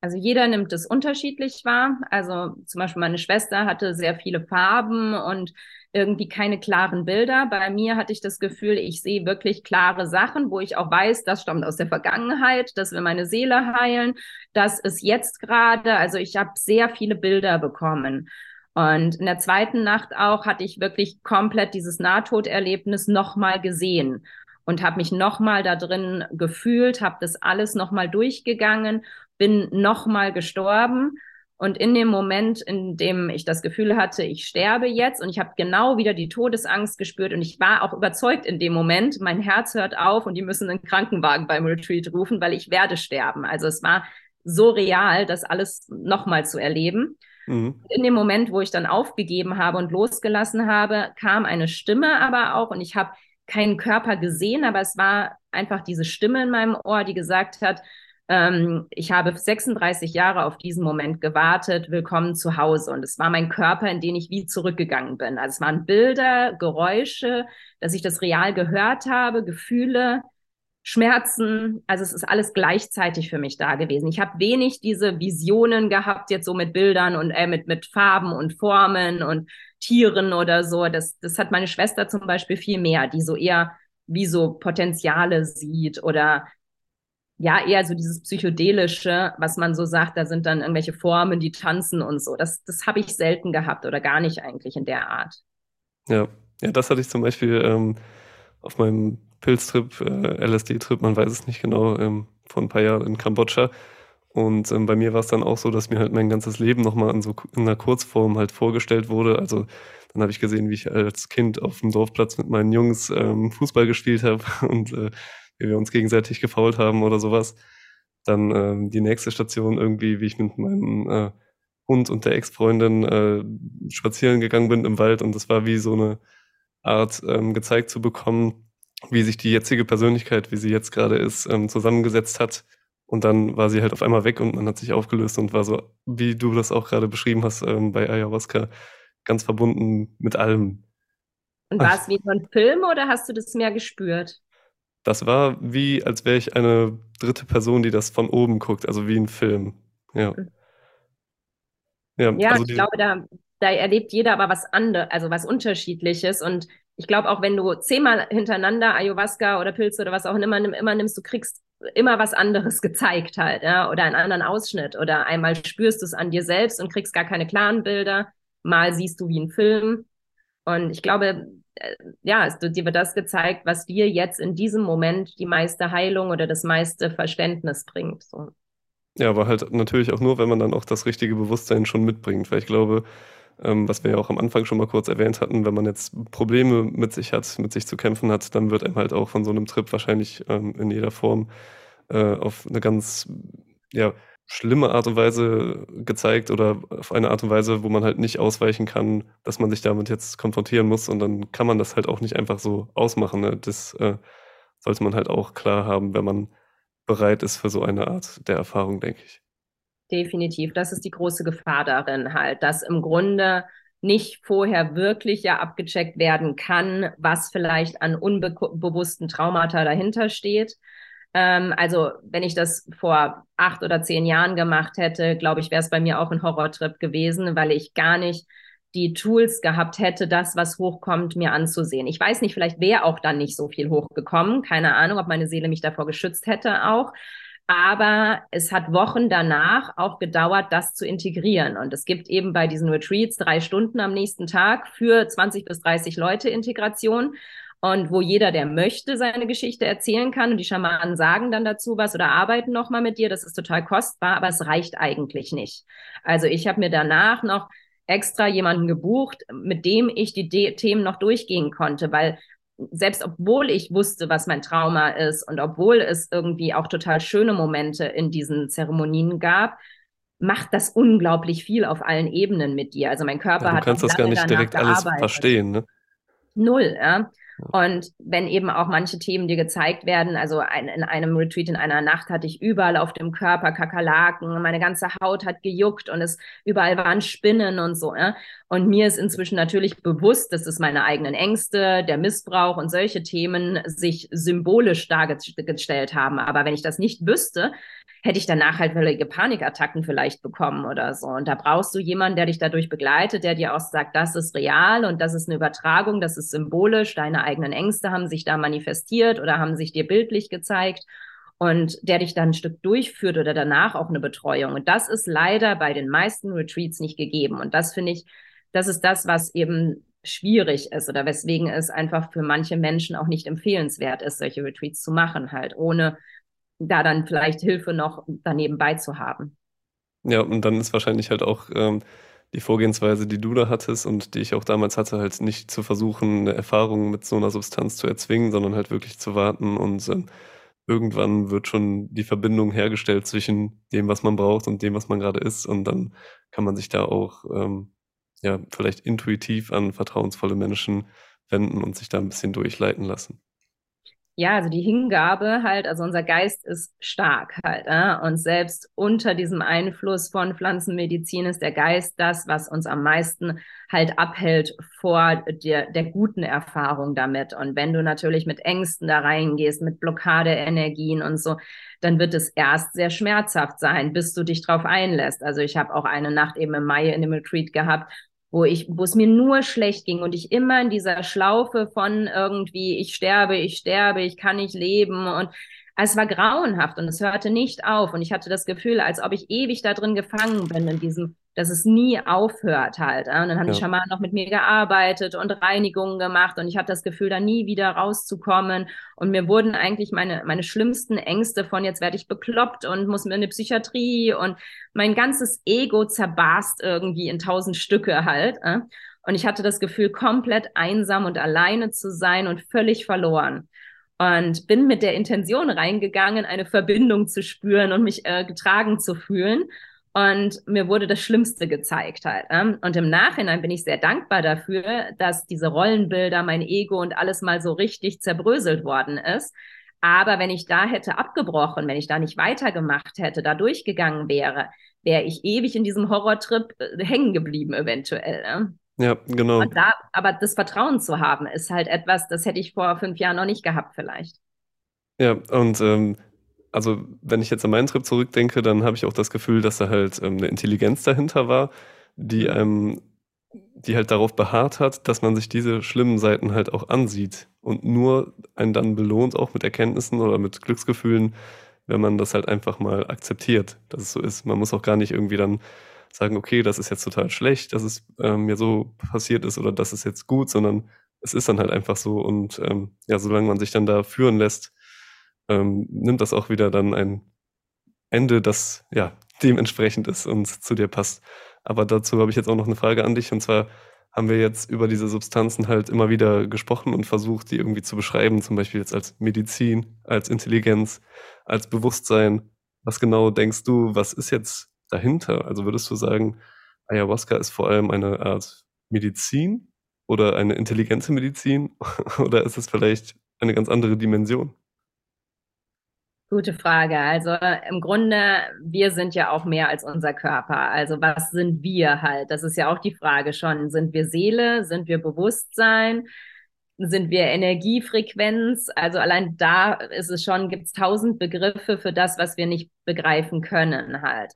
Also jeder nimmt es unterschiedlich wahr. Also zum Beispiel meine Schwester hatte sehr viele Farben und irgendwie keine klaren Bilder. Bei mir hatte ich das Gefühl, ich sehe wirklich klare Sachen, wo ich auch weiß, das stammt aus der Vergangenheit, dass wir meine Seele heilen, das ist jetzt gerade. Also ich habe sehr viele Bilder bekommen. Und in der zweiten Nacht auch hatte ich wirklich komplett dieses Nahtoderlebnis nochmal gesehen und habe mich nochmal da drin gefühlt, habe das alles nochmal durchgegangen, bin nochmal gestorben. Und in dem Moment, in dem ich das Gefühl hatte, ich sterbe jetzt und ich habe genau wieder die Todesangst gespürt und ich war auch überzeugt in dem Moment, mein Herz hört auf und die müssen einen Krankenwagen beim Retreat rufen, weil ich werde sterben. Also es war so real, das alles nochmal zu erleben. Mhm. In dem Moment, wo ich dann aufgegeben habe und losgelassen habe, kam eine Stimme aber auch und ich habe keinen Körper gesehen, aber es war einfach diese Stimme in meinem Ohr, die gesagt hat, ähm, ich habe 36 Jahre auf diesen Moment gewartet, willkommen zu Hause. Und es war mein Körper, in den ich wie zurückgegangen bin. Also es waren Bilder, Geräusche, dass ich das real gehört habe, Gefühle, Schmerzen. Also es ist alles gleichzeitig für mich da gewesen. Ich habe wenig diese Visionen gehabt, jetzt so mit Bildern und äh, mit, mit Farben und Formen und Tieren oder so. Das, das hat meine Schwester zum Beispiel viel mehr, die so eher wie so Potenziale sieht oder ja, eher so dieses psychedelische, was man so sagt, da sind dann irgendwelche Formen, die tanzen und so. Das, das habe ich selten gehabt oder gar nicht eigentlich in der Art. Ja, ja, das hatte ich zum Beispiel ähm, auf meinem Pilztrip, äh, LSD-Trip, man weiß es nicht genau, ähm, vor ein paar Jahren in Kambodscha. Und ähm, bei mir war es dann auch so, dass mir halt mein ganzes Leben nochmal in so in einer Kurzform halt vorgestellt wurde. Also dann habe ich gesehen, wie ich als Kind auf dem Dorfplatz mit meinen Jungs ähm, Fußball gespielt habe und äh, wie wir uns gegenseitig gefault haben oder sowas. Dann ähm, die nächste Station irgendwie, wie ich mit meinem äh, Hund und der Ex-Freundin äh, spazieren gegangen bin im Wald und das war wie so eine Art ähm, gezeigt zu bekommen, wie sich die jetzige Persönlichkeit, wie sie jetzt gerade ist, ähm, zusammengesetzt hat. Und dann war sie halt auf einmal weg und man hat sich aufgelöst und war so, wie du das auch gerade beschrieben hast ähm, bei Ayahuasca, ganz verbunden mit allem. Und war es wie so ein Film oder hast du das mehr gespürt? Das war wie, als wäre ich eine dritte Person, die das von oben guckt, also wie ein Film. Ja. Hm. Ja, ja also ich glaube, da, da erlebt jeder aber was anderes, also was Unterschiedliches. Und ich glaube, auch wenn du zehnmal hintereinander Ayahuasca oder Pilze oder was auch immer, immer nimmst, du kriegst immer was anderes gezeigt halt, ja, oder einen anderen Ausschnitt. Oder einmal spürst du es an dir selbst und kriegst gar keine klaren Bilder, mal siehst du wie ein Film. Und ich glaube, äh, ja, dir wird das gezeigt, was dir jetzt in diesem Moment die meiste Heilung oder das meiste Verständnis bringt. So. Ja, aber halt natürlich auch nur, wenn man dann auch das richtige Bewusstsein schon mitbringt. Weil ich glaube, was wir ja auch am Anfang schon mal kurz erwähnt hatten, wenn man jetzt Probleme mit sich hat, mit sich zu kämpfen hat, dann wird einem halt auch von so einem Trip wahrscheinlich ähm, in jeder Form äh, auf eine ganz, ja, schlimme Art und Weise gezeigt oder auf eine Art und Weise, wo man halt nicht ausweichen kann, dass man sich damit jetzt konfrontieren muss und dann kann man das halt auch nicht einfach so ausmachen. Ne? Das äh, sollte man halt auch klar haben, wenn man bereit ist für so eine Art der Erfahrung, denke ich. Definitiv. Das ist die große Gefahr darin halt, dass im Grunde nicht vorher wirklich ja abgecheckt werden kann, was vielleicht an unbewussten Traumata dahinter steht ähm, also wenn ich das vor acht oder zehn Jahren gemacht hätte, glaube ich, wäre es bei mir auch ein Horrortrip gewesen, weil ich gar nicht die Tools gehabt hätte, das, was hochkommt, mir anzusehen. Ich weiß nicht, vielleicht wäre auch dann nicht so viel hochgekommen. Keine Ahnung, ob meine Seele mich davor geschützt hätte auch. Aber es hat Wochen danach auch gedauert, das zu integrieren. Und es gibt eben bei diesen Retreats drei Stunden am nächsten Tag für 20 bis 30 Leute Integration und wo jeder, der möchte, seine Geschichte erzählen kann und die Schamanen sagen dann dazu was oder arbeiten nochmal mit dir. Das ist total kostbar, aber es reicht eigentlich nicht. Also ich habe mir danach noch extra jemanden gebucht, mit dem ich die De Themen noch durchgehen konnte, weil selbst obwohl ich wusste, was mein Trauma ist und obwohl es irgendwie auch total schöne Momente in diesen Zeremonien gab, macht das unglaublich viel auf allen Ebenen mit dir. Also mein Körper ja, du hat. Du kannst das gar nicht direkt alles verstehen, ne? Null, ja. Und wenn eben auch manche Themen dir gezeigt werden, also ein, in einem Retreat in einer Nacht hatte ich überall auf dem Körper Kakerlaken, meine ganze Haut hat gejuckt und es überall waren Spinnen und so. Ja? Und mir ist inzwischen natürlich bewusst, dass es meine eigenen Ängste, der Missbrauch und solche Themen sich symbolisch dargestellt haben. Aber wenn ich das nicht wüsste, hätte ich danach halt völlige Panikattacken vielleicht bekommen oder so. Und da brauchst du jemanden, der dich dadurch begleitet, der dir auch sagt, das ist real und das ist eine Übertragung, das ist symbolisch, deine eigenen Ängste haben sich da manifestiert oder haben sich dir bildlich gezeigt und der dich dann ein Stück durchführt oder danach auch eine Betreuung. Und das ist leider bei den meisten Retreats nicht gegeben. Und das finde ich, das ist das, was eben schwierig ist oder weswegen es einfach für manche Menschen auch nicht empfehlenswert ist, solche Retreats zu machen, halt ohne da dann vielleicht Hilfe noch daneben bei zu haben. Ja, und dann ist wahrscheinlich halt auch ähm, die Vorgehensweise, die du da hattest und die ich auch damals hatte, halt nicht zu versuchen, eine Erfahrung mit so einer Substanz zu erzwingen, sondern halt wirklich zu warten und ähm, irgendwann wird schon die Verbindung hergestellt zwischen dem, was man braucht und dem, was man gerade ist und dann kann man sich da auch ähm, ja vielleicht intuitiv an vertrauensvolle Menschen wenden und sich da ein bisschen durchleiten lassen. ja, also die Hingabe halt, also unser Geist ist stark halt. Äh? Und selbst unter diesem Einfluss von Pflanzenmedizin ist der Geist das, was uns am meisten halt abhält vor der, der guten Erfahrung damit. Und wenn du natürlich mit Ängsten da reingehst, mit Blockadeenergien und so, dann wird es erst sehr schmerzhaft sein, bis du dich drauf einlässt. Also ich habe auch eine Nacht eben im Mai in dem Retreat gehabt, wo ich, wo es mir nur schlecht ging und ich immer in dieser Schlaufe von irgendwie, ich sterbe, ich sterbe, ich kann nicht leben und es war grauenhaft und es hörte nicht auf und ich hatte das Gefühl, als ob ich ewig da drin gefangen bin in diesem dass es nie aufhört halt. Und dann haben ja. die Schamanen noch mit mir gearbeitet und Reinigungen gemacht und ich hatte das Gefühl, da nie wieder rauszukommen. Und mir wurden eigentlich meine, meine schlimmsten Ängste von jetzt werde ich bekloppt und muss mir eine Psychiatrie und mein ganzes Ego zerbarst irgendwie in tausend Stücke halt. Und ich hatte das Gefühl, komplett einsam und alleine zu sein und völlig verloren und bin mit der Intention reingegangen, eine Verbindung zu spüren und mich äh, getragen zu fühlen. Und mir wurde das Schlimmste gezeigt halt. Ne? Und im Nachhinein bin ich sehr dankbar dafür, dass diese Rollenbilder, mein Ego und alles mal so richtig zerbröselt worden ist. Aber wenn ich da hätte abgebrochen, wenn ich da nicht weitergemacht hätte, da durchgegangen wäre, wäre ich ewig in diesem Horrortrip äh, hängen geblieben eventuell. Ne? Ja, genau. Da, aber das Vertrauen zu haben, ist halt etwas, das hätte ich vor fünf Jahren noch nicht gehabt vielleicht. Ja, und ähm, also wenn ich jetzt an meinen Trip zurückdenke, dann habe ich auch das Gefühl, dass da halt ähm, eine Intelligenz dahinter war, die einem, die halt darauf beharrt hat, dass man sich diese schlimmen Seiten halt auch ansieht und nur einen dann belohnt, auch mit Erkenntnissen oder mit Glücksgefühlen, wenn man das halt einfach mal akzeptiert, dass es so ist. Man muss auch gar nicht irgendwie dann sagen, okay, das ist jetzt total schlecht, dass es ähm, mir so passiert ist oder das ist jetzt gut, sondern es ist dann halt einfach so und ähm, ja, solange man sich dann da führen lässt, ähm, nimmt das auch wieder dann ein Ende, das ja dementsprechend ist und zu dir passt. Aber dazu habe ich jetzt auch noch eine Frage an dich und zwar haben wir jetzt über diese Substanzen halt immer wieder gesprochen und versucht, die irgendwie zu beschreiben, zum Beispiel jetzt als Medizin, als Intelligenz, als Bewusstsein. Was genau denkst du, was ist jetzt dahinter? Also würdest du sagen, Ayahuasca ist vor allem eine Art Medizin oder eine intelligente Medizin oder ist es vielleicht eine ganz andere Dimension? Gute Frage. Also im Grunde, wir sind ja auch mehr als unser Körper. Also was sind wir halt? Das ist ja auch die Frage schon. Sind wir Seele? Sind wir Bewusstsein? Sind wir Energiefrequenz? Also allein da ist es schon, gibt es tausend Begriffe für das, was wir nicht begreifen können halt.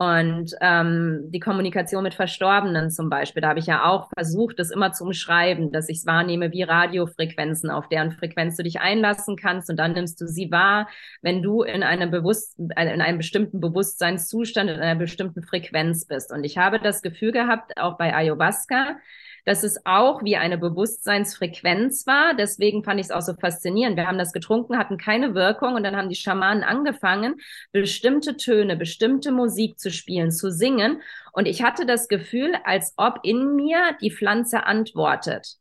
Und ähm, die Kommunikation mit Verstorbenen zum Beispiel, da habe ich ja auch versucht, das immer zu umschreiben, dass ich es wahrnehme wie Radiofrequenzen, auf deren Frequenz du dich einlassen kannst und dann nimmst du sie wahr, wenn du in einem, Bewusst in einem bestimmten Bewusstseinszustand, in einer bestimmten Frequenz bist. Und ich habe das Gefühl gehabt, auch bei Ayahuasca, dass es auch wie eine Bewusstseinsfrequenz war. Deswegen fand ich es auch so faszinierend. Wir haben das getrunken, hatten keine Wirkung und dann haben die Schamanen angefangen, bestimmte Töne, bestimmte Musik zu spielen, zu singen. Und ich hatte das Gefühl, als ob in mir die Pflanze antwortet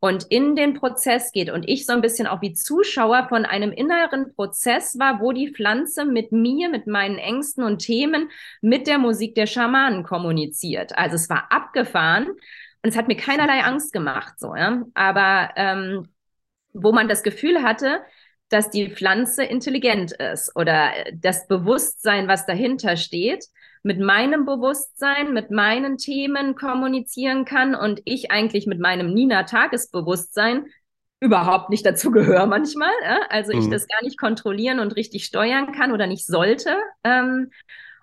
und in den Prozess geht und ich so ein bisschen auch wie Zuschauer von einem inneren Prozess war, wo die Pflanze mit mir, mit meinen Ängsten und Themen, mit der Musik der Schamanen kommuniziert. Also es war abgefahren, und es hat mir keinerlei Angst gemacht, so, ja. Aber ähm, wo man das Gefühl hatte, dass die Pflanze intelligent ist oder das Bewusstsein, was dahinter steht, mit meinem Bewusstsein, mit meinen Themen kommunizieren kann und ich eigentlich mit meinem Nina-Tagesbewusstsein überhaupt nicht dazu gehöre manchmal. Ja? Also mhm. ich das gar nicht kontrollieren und richtig steuern kann oder nicht sollte. Ähm,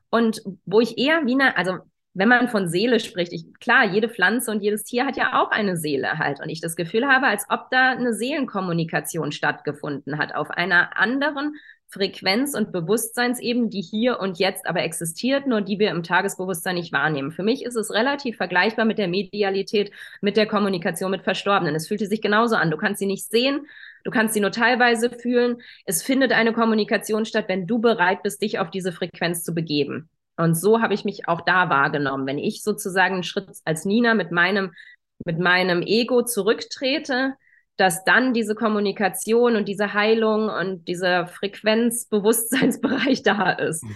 und wo ich eher wie eine, also wenn man von Seele spricht, ich, klar, jede Pflanze und jedes Tier hat ja auch eine Seele halt. Und ich das Gefühl habe, als ob da eine Seelenkommunikation stattgefunden hat, auf einer anderen Frequenz und Bewusstseinsebene, die hier und jetzt aber existiert, nur die wir im Tagesbewusstsein nicht wahrnehmen. Für mich ist es relativ vergleichbar mit der Medialität, mit der Kommunikation mit Verstorbenen. Es fühlte sich genauso an. Du kannst sie nicht sehen, du kannst sie nur teilweise fühlen. Es findet eine Kommunikation statt, wenn du bereit bist, dich auf diese Frequenz zu begeben. Und so habe ich mich auch da wahrgenommen. Wenn ich sozusagen einen Schritt als Nina mit meinem, mit meinem Ego zurücktrete, dass dann diese Kommunikation und diese Heilung und dieser Frequenzbewusstseinsbereich da ist. Mhm.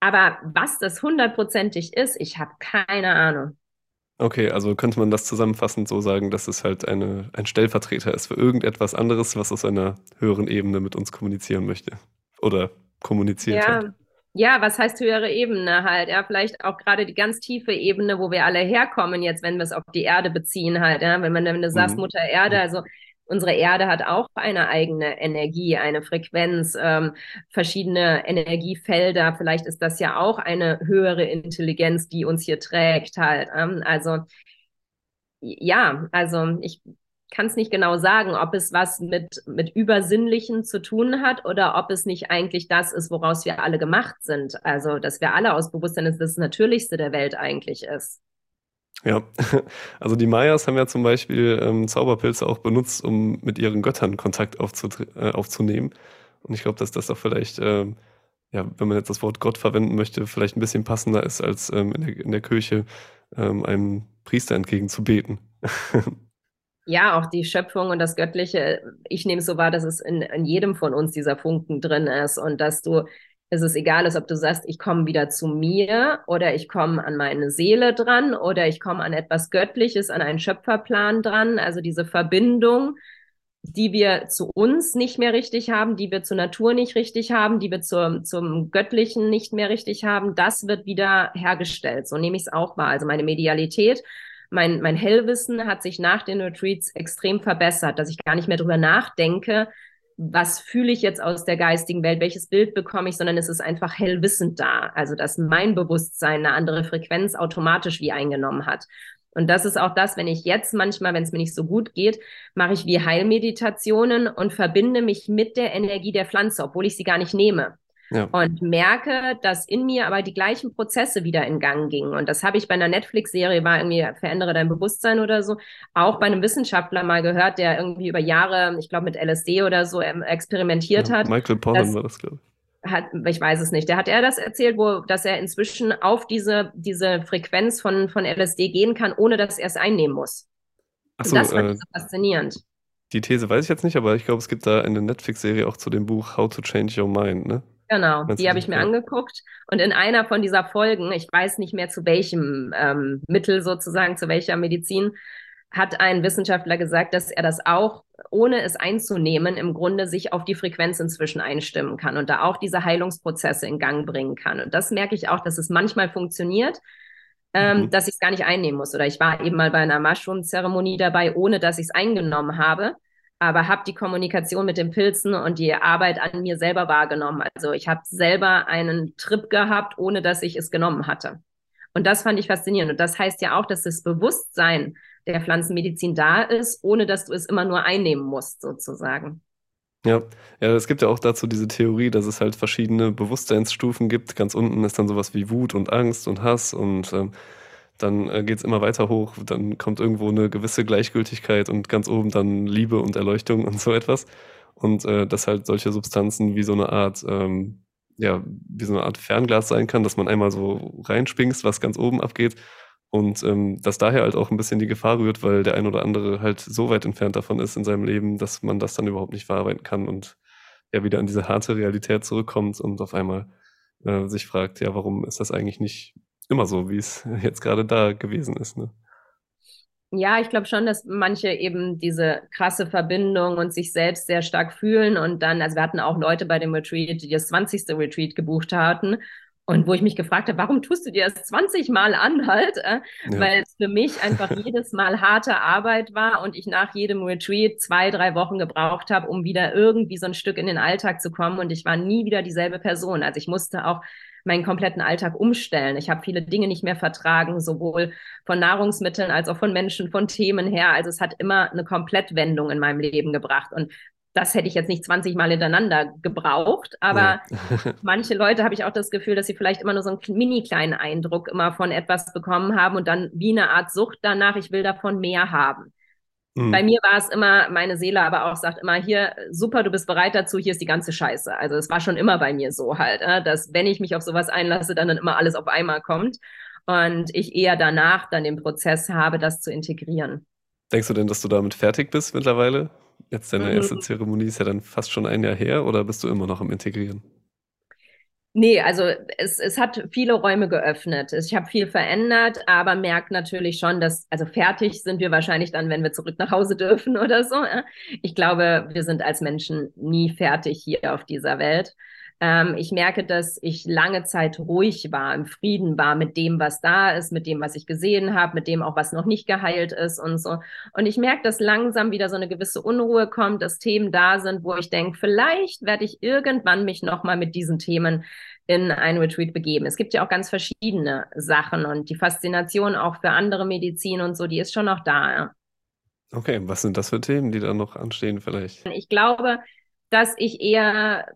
Aber was das hundertprozentig ist, ich habe keine Ahnung. Okay, also könnte man das zusammenfassend so sagen, dass es halt eine, ein Stellvertreter ist für irgendetwas anderes, was aus einer höheren Ebene mit uns kommunizieren möchte. Oder kommuniziert Ja, hat. Ja, was heißt höhere Ebene halt? Ja, vielleicht auch gerade die ganz tiefe Ebene, wo wir alle herkommen, jetzt, wenn wir es auf die Erde beziehen halt. Ja, wenn man, wenn du sagst, Mhm. Mutter Erde, also unsere Erde hat auch eine eigene Energie, eine Frequenz, ähm, verschiedene Energiefelder. Vielleicht ist das ja auch eine höhere Intelligenz, die uns hier trägt halt. Ähm, also ja, also ich kann es nicht genau sagen, ob es was mit, mit Übersinnlichen zu tun hat oder ob es nicht eigentlich das ist, woraus wir alle gemacht sind. Also, dass wir alle aus Bewusstsein das, das Natürlichste der Welt eigentlich ist. Ja, also die Mayas haben ja zum Beispiel ähm, Zauberpilze auch benutzt, um mit ihren Göttern Kontakt äh, aufzunehmen. Und ich glaube, dass das auch vielleicht, ähm, ja, wenn man jetzt das Wort Gott verwenden möchte, vielleicht ein bisschen passender ist, als ähm, in der, in der Kirche ähm, einem Priester entgegenzubeten. Ja, auch die Schöpfung und das Göttliche. Ich nehme es so wahr, dass es in, in jedem von uns dieser Funken drin ist und dass du, es ist egal ist, ob du sagst, ich komme wieder zu mir oder ich komme an meine Seele dran oder ich komme an etwas Göttliches, an einen Schöpferplan dran. Also diese Verbindung, die wir zu uns nicht mehr richtig haben, die wir zur Natur nicht richtig haben, die wir zur, zum Göttlichen nicht mehr richtig haben, das wird wieder hergestellt. So nehme ich es auch wahr. Also meine Medialität mein, mein Hellwissen hat sich nach den Retreats extrem verbessert, dass ich gar nicht mehr drüber nachdenke, was fühle ich jetzt aus der geistigen Welt, welches Bild bekomme ich, sondern es ist einfach hellwissend da. Also, dass mein Bewusstsein eine andere Frequenz automatisch wie eingenommen hat. Und das ist auch das, wenn ich jetzt manchmal, wenn es mir nicht so gut geht, mache ich wie Heilmeditationen und verbinde mich mit der Energie der Pflanze, obwohl ich sie gar nicht nehme. Ja. Und merke, dass in mir aber die gleichen Prozesse wieder in Gang gingen. Und das habe ich bei einer Netflix-Serie, war irgendwie Verändere dein Bewusstsein oder so, auch bei einem Wissenschaftler mal gehört, der irgendwie über Jahre, ich glaube mit LSD oder so ähm, experimentiert Ja, hat. Michael Pollan war das, glaube ich. Hat, ich weiß es nicht. Der hat er das erzählt, wo, dass er inzwischen auf diese, diese Frequenz von, von LSD gehen kann, ohne dass er es einnehmen muss. Und Achso, das fand äh, ich so faszinierend. die These weiß ich jetzt nicht, aber ich glaube, es gibt da eine Netflix-Serie auch zu dem Buch How to Change Your Mind, ne? Genau, Meinst die habe ich mir angeguckt. Und in einer von dieser Folgen, ich weiß nicht mehr zu welchem ähm, Mittel sozusagen, zu welcher Medizin, hat ein Wissenschaftler gesagt, dass er das auch, ohne es einzunehmen, im Grunde sich auf die Frequenz inzwischen einstimmen kann und da auch diese Heilungsprozesse in Gang bringen kann. Und das merke ich auch, dass es manchmal funktioniert, ähm, Mhm. dass ich es gar nicht einnehmen muss. Oder ich war eben mal bei einer Mushroom-Zeremonie dabei, ohne dass ich es eingenommen habe aber habe die Kommunikation mit den Pilzen und die Arbeit an mir selber wahrgenommen. Also ich habe selber einen Trip gehabt, ohne dass ich es genommen hatte. Und das fand ich faszinierend. Und das heißt ja auch, dass das Bewusstsein der Pflanzenmedizin da ist, ohne dass du es immer nur einnehmen musst, sozusagen. Ja, ja, es gibt ja auch dazu diese Theorie, dass es halt verschiedene Bewusstseinsstufen gibt. Ganz unten ist dann sowas wie Wut und Angst und Hass und ähm, dann äh, geht es immer weiter hoch, dann kommt irgendwo eine gewisse Gleichgültigkeit und ganz oben dann Liebe und Erleuchtung und so etwas. Und äh, dass halt solche Substanzen wie so eine Art, ähm, ja, wie so eine Art Fernglas sein kann, dass man einmal so reinspringst, was ganz oben abgeht. Und ähm, dass daher halt auch ein bisschen die Gefahr rührt, weil der ein oder andere halt so weit entfernt davon ist in seinem Leben, dass man das dann überhaupt nicht verarbeiten kann und ja wieder in diese harte Realität zurückkommt und auf einmal äh, sich fragt, ja, warum ist das eigentlich nicht immer so, wie es jetzt gerade da gewesen ist. Ne? Ja, ich glaube schon, dass manche eben diese krasse Verbindung und sich selbst sehr stark fühlen und dann, also wir hatten auch Leute bei dem Retreat, die das 20. Retreat gebucht hatten und wo ich mich gefragt habe, warum tust du dir das 20 Mal an halt? Äh? Ja. Weil es für mich einfach jedes Mal harte Arbeit war und ich nach jedem Retreat zwei, drei Wochen gebraucht habe, um wieder irgendwie so ein Stück in den Alltag zu kommen und ich war nie wieder dieselbe Person. Also ich musste auch meinen kompletten Alltag umstellen. Ich habe viele Dinge nicht mehr vertragen, sowohl von Nahrungsmitteln als auch von Menschen, von Themen her. Also es hat immer eine Komplettwendung in meinem Leben gebracht. Und das hätte ich jetzt nicht 20 Mal hintereinander gebraucht, aber ja. manche Leute habe ich auch das Gefühl, dass sie vielleicht immer nur so einen mini kleinen Eindruck immer von etwas bekommen haben und dann wie eine Art Sucht danach, ich will davon mehr haben. Mhm. Bei mir war es immer, meine Seele aber auch sagt immer, hier, super, du bist bereit dazu, hier ist die ganze Scheiße. Also es war schon immer bei mir so halt, äh, dass wenn ich mich auf sowas einlasse, dann, dann immer alles auf einmal kommt und ich eher danach dann den Prozess habe, das zu integrieren. Denkst du denn, dass du damit fertig bist mittlerweile? Jetzt deine Mhm. erste Zeremonie ist ja dann fast schon ein Jahr her oder bist du immer noch am Integrieren? Nee, also es, es hat viele Räume geöffnet. Ich habe viel verändert, aber merkt natürlich schon, dass, also fertig sind wir wahrscheinlich dann, wenn wir zurück nach Hause dürfen oder so. Ich glaube, wir sind als Menschen nie fertig hier auf dieser Welt. Ähm, ich merke, dass ich lange Zeit ruhig war, im Frieden war mit dem, was da ist, mit dem, was ich gesehen habe, mit dem auch, was noch nicht geheilt ist und so. Und ich merke, dass langsam wieder so eine gewisse Unruhe kommt, dass Themen da sind, wo ich denke, vielleicht werde ich irgendwann mich nochmal mit diesen Themen in ein Retreat begeben. Es gibt ja auch ganz verschiedene Sachen und die Faszination auch für andere Medizin und so, die ist schon noch da. Ja. Okay, was sind das für Themen, die da noch anstehen vielleicht? Ich glaube, dass ich eher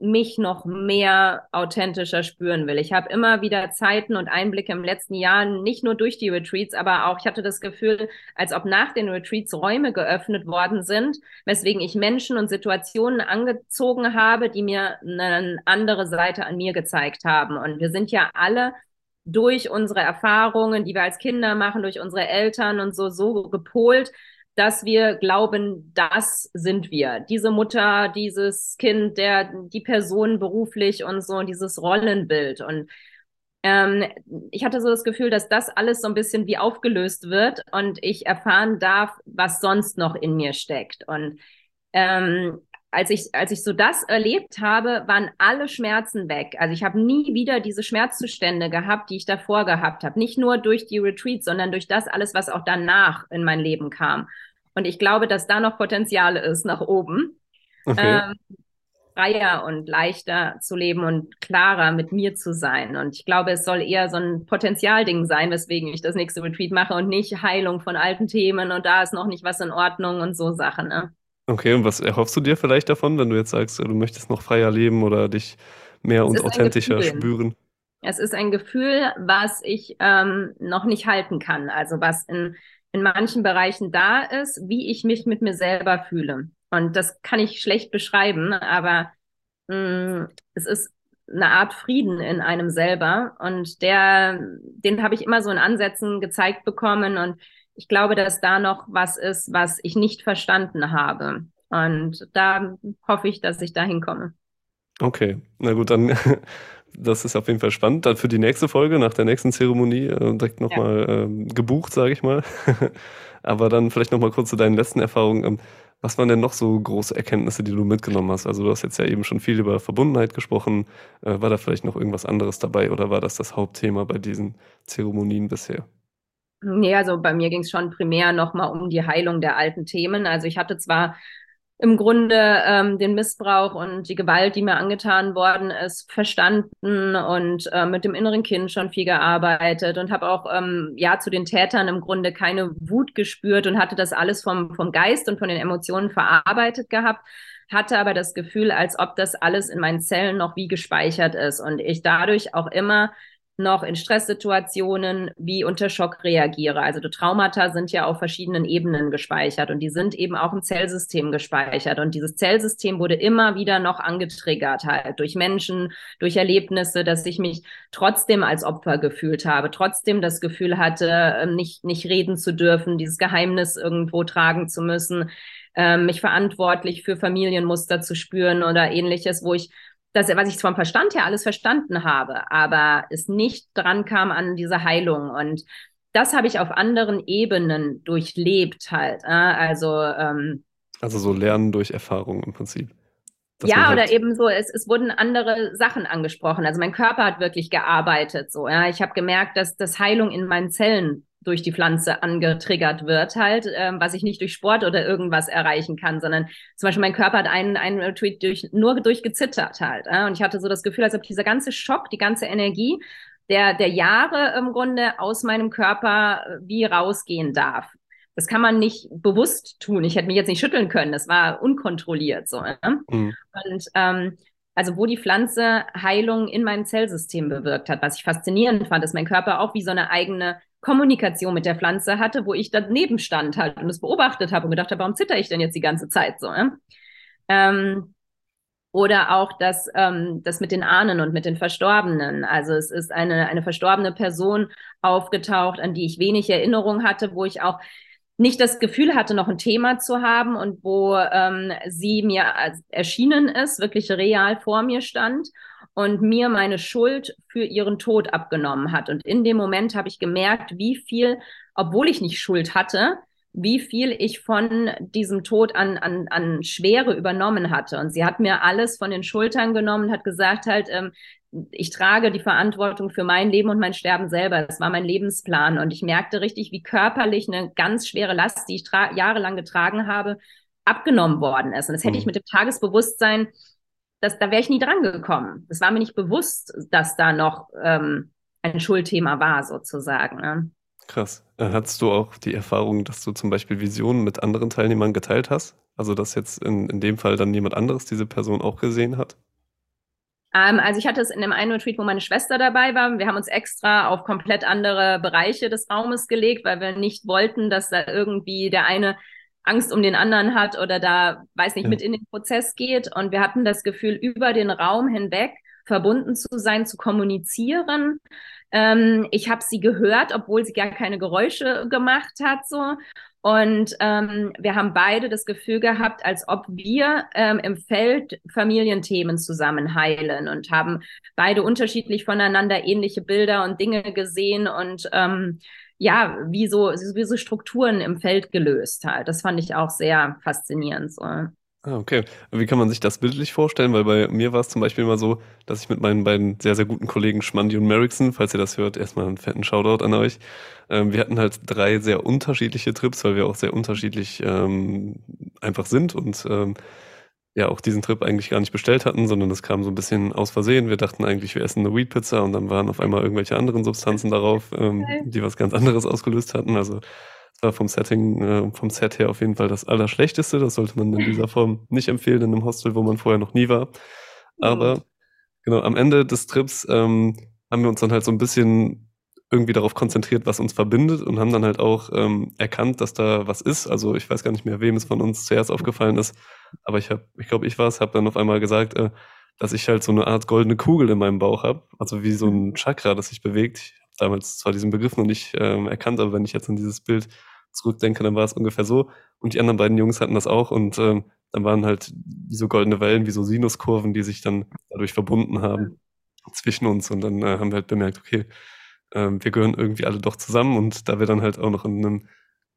mich noch mehr authentischer spüren will. Ich habe immer wieder Zeiten und Einblicke im letzten Jahr, nicht nur durch die Retreats, aber auch, ich hatte das Gefühl, als ob nach den Retreats Räume geöffnet worden sind, weswegen ich Menschen und Situationen angezogen habe, die mir eine andere Seite an mir gezeigt haben. Und wir sind ja alle durch unsere Erfahrungen, die wir als Kinder machen, durch unsere Eltern und so, so gepolt, dass wir glauben, das sind wir. Diese Mutter, dieses Kind, der, die Person beruflich und so, dieses Rollenbild. Und ähm, ich hatte so das Gefühl, dass das alles so ein bisschen wie aufgelöst wird und ich erfahren darf, was sonst noch in mir steckt. Und ähm, als ich, als ich so das erlebt habe, waren alle Schmerzen weg. Also ich habe nie wieder diese Schmerzzustände gehabt, die ich davor gehabt habe. Nicht nur durch die Retreats, sondern durch das alles, was auch danach in mein Leben kam. Und ich glaube, dass da noch Potenzial ist nach oben. Okay. Ähm, freier und leichter zu leben und klarer mit mir zu sein. Und ich glaube, es soll eher so ein Potenzialding sein, weswegen ich das nächste Retreat mache und nicht Heilung von alten Themen und da ist noch nicht was in Ordnung und so Sachen. Ne? Okay, und was erhoffst du dir vielleicht davon, wenn du jetzt sagst, du möchtest noch freier leben oder dich mehr es und authentischer spüren? Es ist ein Gefühl, was ich ähm, noch nicht halten kann. Also was in, in manchen Bereichen da ist, wie ich mich mit mir selber fühle. Und das kann ich schlecht beschreiben, aber mh, mm, es ist eine Art Frieden in einem selber. Und der, den habe ich immer so in Ansätzen gezeigt bekommen. Und ich glaube, dass da noch was ist, was ich nicht verstanden habe. Und da hoffe ich, dass ich da hinkomme. Okay, na gut, dann das ist auf jeden Fall spannend. Dann für die nächste Folge, nach der nächsten Zeremonie, äh, direkt nochmal ja. ähm, gebucht, sage ich mal. Aber dann vielleicht nochmal kurz zu deinen letzten Erfahrungen. Ähm, was waren denn noch so große Erkenntnisse, die du mitgenommen hast? Also du hast jetzt ja eben schon viel über Verbundenheit gesprochen. Äh, war da vielleicht noch irgendwas anderes dabei oder war das das Hauptthema bei diesen Zeremonien bisher? Nee, also bei mir ging es schon primär nochmal um die Heilung der alten Themen. Also ich hatte zwar im Grunde ähm, den Missbrauch und die Gewalt, die mir angetan worden ist, verstanden und äh, mit dem inneren Kind schon viel gearbeitet und habe auch ähm, ja zu den Tätern im Grunde keine Wut gespürt und hatte das alles vom, vom Geist und von den Emotionen verarbeitet gehabt hatte aber das Gefühl, als ob das alles in meinen Zellen noch wie gespeichert ist und ich dadurch auch immer noch in Stresssituationen wie unter Schock reagiere. Also Traumata sind ja auf verschiedenen Ebenen gespeichert und die sind eben auch im Zellsystem gespeichert. Und dieses Zellsystem wurde immer wieder noch angetriggert, halt durch Menschen, durch Erlebnisse, dass ich mich trotzdem als Opfer gefühlt habe, trotzdem das Gefühl hatte, ähm, nicht, nicht reden zu dürfen, dieses Geheimnis irgendwo tragen zu müssen, ähm, mich verantwortlich für Familienmuster zu spüren oder ähnliches, wo ich das, was ich vom Verstand her alles verstanden habe, aber es nicht dran kam an diese Heilung. Und das habe ich auf anderen Ebenen durchlebt halt. Äh? Also, ähm, also so Lernen durch Erfahrung im Prinzip. Ja, halt oder eben so, es, es wurden andere Sachen angesprochen. Also mein Körper hat wirklich gearbeitet. So, ja. Ich habe gemerkt, dass das Heilung in meinen Zellen durch die Pflanze angetriggert wird, halt, ähm, was ich nicht durch Sport oder irgendwas erreichen kann, sondern zum Beispiel mein Körper hat einen, einen Tweet durch, nur durchgezittert halt. Äh? Und ich hatte so das Gefühl, als ob dieser ganze Schock, die ganze Energie der, der Jahre im Grunde aus meinem Körper äh, wie rausgehen darf. Das kann man nicht bewusst tun. Ich hätte mich jetzt nicht schütteln können. Das war unkontrolliert so. Äh? Mhm. Und ähm, also wo die Pflanze Heilung in meinem Zellsystem bewirkt hat. Was ich faszinierend fand, ist mein Körper auch wie so eine eigene Kommunikation mit der Pflanze hatte, wo ich daneben stand halt und es beobachtet habe und gedacht habe, warum zitter ich denn jetzt die ganze Zeit so? Ja? Ähm, oder auch das, ähm, das mit den Ahnen und mit den Verstorbenen. Also es ist eine, eine verstorbene Person aufgetaucht, an die ich wenig Erinnerung hatte, wo ich auch nicht das Gefühl hatte, noch ein Thema zu haben und wo ähm, sie mir erschienen ist, wirklich real vor mir stand und mir meine Schuld für ihren Tod abgenommen hat. Und in dem Moment habe ich gemerkt, wie viel, obwohl ich nicht Schuld hatte, wie viel ich von diesem Tod an, an, an Schwere übernommen hatte. Und sie hat mir alles von den Schultern genommen, hat gesagt halt, ähm, ich trage die Verantwortung für mein Leben und mein Sterben selber. Das war mein Lebensplan. Und ich merkte richtig, wie körperlich eine ganz schwere Last, die ich jahrelang getragen habe, abgenommen worden ist. Und das hätte ich mhm. mit dem Tagesbewusstsein, das, da wäre ich nie dran gekommen. Das war mir nicht bewusst, dass da noch ähm, ein Schuldthema war, sozusagen. Ne? Krass. Äh, hattest du auch die Erfahrung, dass du zum Beispiel Visionen mit anderen Teilnehmern geteilt hast? Also, dass jetzt in, in dem Fall dann jemand anderes diese Person auch gesehen hat? Ähm, also ich hatte es in dem einen Retreat, wo meine Schwester dabei war. Wir haben uns extra auf komplett andere Bereiche des Raumes gelegt, weil wir nicht wollten, dass da irgendwie der eine Angst um den anderen hat oder da, weiß nicht, ja. mit in den Prozess geht. Und wir hatten das Gefühl, über den Raum hinweg verbunden zu sein, zu kommunizieren. Ähm, ich habe sie gehört, obwohl sie gar keine Geräusche gemacht hat, so. Und ähm, wir haben beide das Gefühl gehabt, als ob wir ähm, im Feld Familienthemen zusammen heilen und haben beide unterschiedlich voneinander ähnliche Bilder und Dinge gesehen und ähm, ja, wie so, wie so Strukturen im Feld gelöst halt. Das fand ich auch sehr faszinierend. So. Ah, okay. Wie kann man sich das bildlich vorstellen? Weil bei mir war es zum Beispiel immer so, dass ich mit meinen beiden sehr, sehr guten Kollegen Schmandi und Merrickson, falls ihr das hört, erstmal einen fetten Shoutout an euch. Ähm, wir hatten halt drei sehr unterschiedliche Trips, weil wir auch sehr unterschiedlich ähm, einfach sind und ähm, ja auch diesen Trip eigentlich gar nicht bestellt hatten, sondern das kam so ein bisschen aus Versehen. Wir dachten eigentlich, wir essen eine Weed Pizza und dann waren auf einmal irgendwelche anderen Substanzen darauf, ähm, die was ganz anderes ausgelöst hatten. Also war vom Setting, äh, vom Set her auf jeden Fall das Allerschlechteste. Das sollte man in dieser Form nicht empfehlen in einem Hostel, wo man vorher noch nie war. Aber genau, am Ende des Trips ähm, haben wir uns dann halt so ein bisschen irgendwie darauf konzentriert, was uns verbindet und haben dann halt auch ähm, erkannt, dass da was ist. Also ich weiß gar nicht mehr, wem es von uns zuerst aufgefallen ist, aber ich habe, ich glaube, ich war es, habe dann auf einmal gesagt, äh, dass ich halt so eine Art goldene Kugel in meinem Bauch habe, also wie so ein mhm. Chakra, das sich bewegt. Ich habe damals zwar diesen Begriff noch nicht ähm, erkannt, aber wenn ich jetzt an dieses Bild zurückdenke, dann war es ungefähr so. Und die anderen beiden Jungs hatten das auch und ähm, dann waren halt so goldene Wellen, wie so Sinuskurven, die sich dann dadurch verbunden haben zwischen uns. Und dann äh, haben wir halt bemerkt, okay, ähm, wir gehören irgendwie alle doch zusammen. Und da wir dann halt auch noch in einem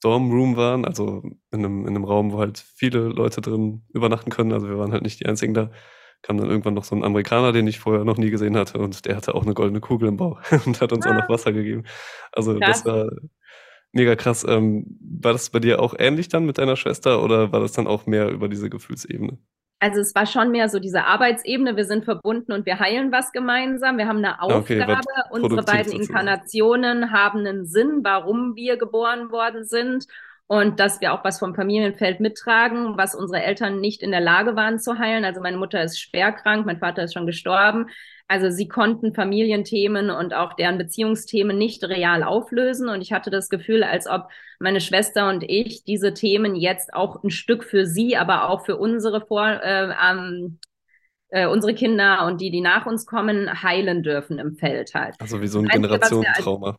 Dormroom waren, also in einem, in einem Raum, wo halt viele Leute drin übernachten können, also wir waren halt nicht die einzigen da, kam dann irgendwann noch so ein Amerikaner, den ich vorher noch nie gesehen hatte und der hatte auch eine goldene Kugel im Bauch und hat uns ah. auch noch ah. Wasser gegeben. Also das, das war Mega krass. Ähm, war das bei dir auch ähnlich dann mit deiner Schwester oder war das dann auch mehr über diese Gefühlsebene? Also es war schon mehr so diese Arbeitsebene, wir sind verbunden und wir heilen was gemeinsam. Wir haben eine Aufgabe. Okay, Unsere beiden Inkarnationen haben einen Sinn, warum wir geboren worden sind und dass wir auch was vom Familienfeld mittragen, was unsere Eltern nicht in der Lage waren zu heilen. Also meine Mutter ist schwer krank, mein Vater ist schon gestorben. Also sie konnten Familienthemen und auch deren Beziehungsthemen nicht real auflösen. Und ich hatte das Gefühl, als ob meine Schwester und ich diese Themen jetzt auch ein Stück für sie, aber auch für unsere Vor äh, ähm, äh, unsere Kinder und die, die nach uns kommen, heilen dürfen im Feld halt. Also wie so ein Generationentrauma.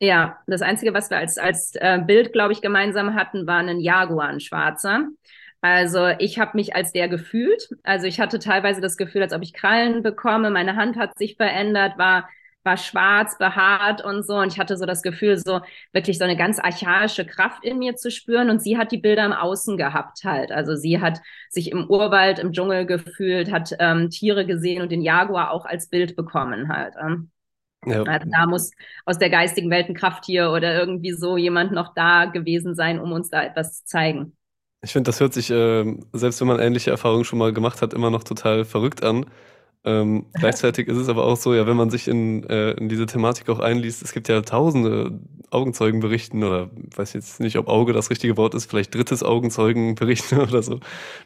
Ja, das Einzige, was wir als, als äh, Bild, glaube ich, gemeinsam hatten, war ein Jaguar, ein schwarzer. Also ich habe mich als der gefühlt. Also ich hatte teilweise das Gefühl, als ob ich Krallen bekomme. Meine Hand hat sich verändert, war war schwarz, behaart und so. Und ich hatte so das Gefühl, so wirklich so eine ganz archaische Kraft in mir zu spüren. Und sie hat die Bilder im Außen gehabt halt. Also sie hat sich im Urwald, im Dschungel gefühlt, hat ähm, Tiere gesehen und den Jaguar auch als Bild bekommen halt. Ähm. Ja. Also da muss aus der geistigen Welt ein Krafttier oder irgendwie so jemand noch da gewesen sein, um uns da etwas zu zeigen. Ich finde, das hört sich, äh, selbst wenn man ähnliche Erfahrungen schon mal gemacht hat, immer noch total verrückt an. Ähm, gleichzeitig ist es aber auch so, ja, wenn man sich in, äh, in diese Thematik auch einliest, es gibt ja tausende Augenzeugenberichten oder weiß jetzt nicht, ob Auge das richtige Wort ist, vielleicht drittes Augenzeugenberichten oder so,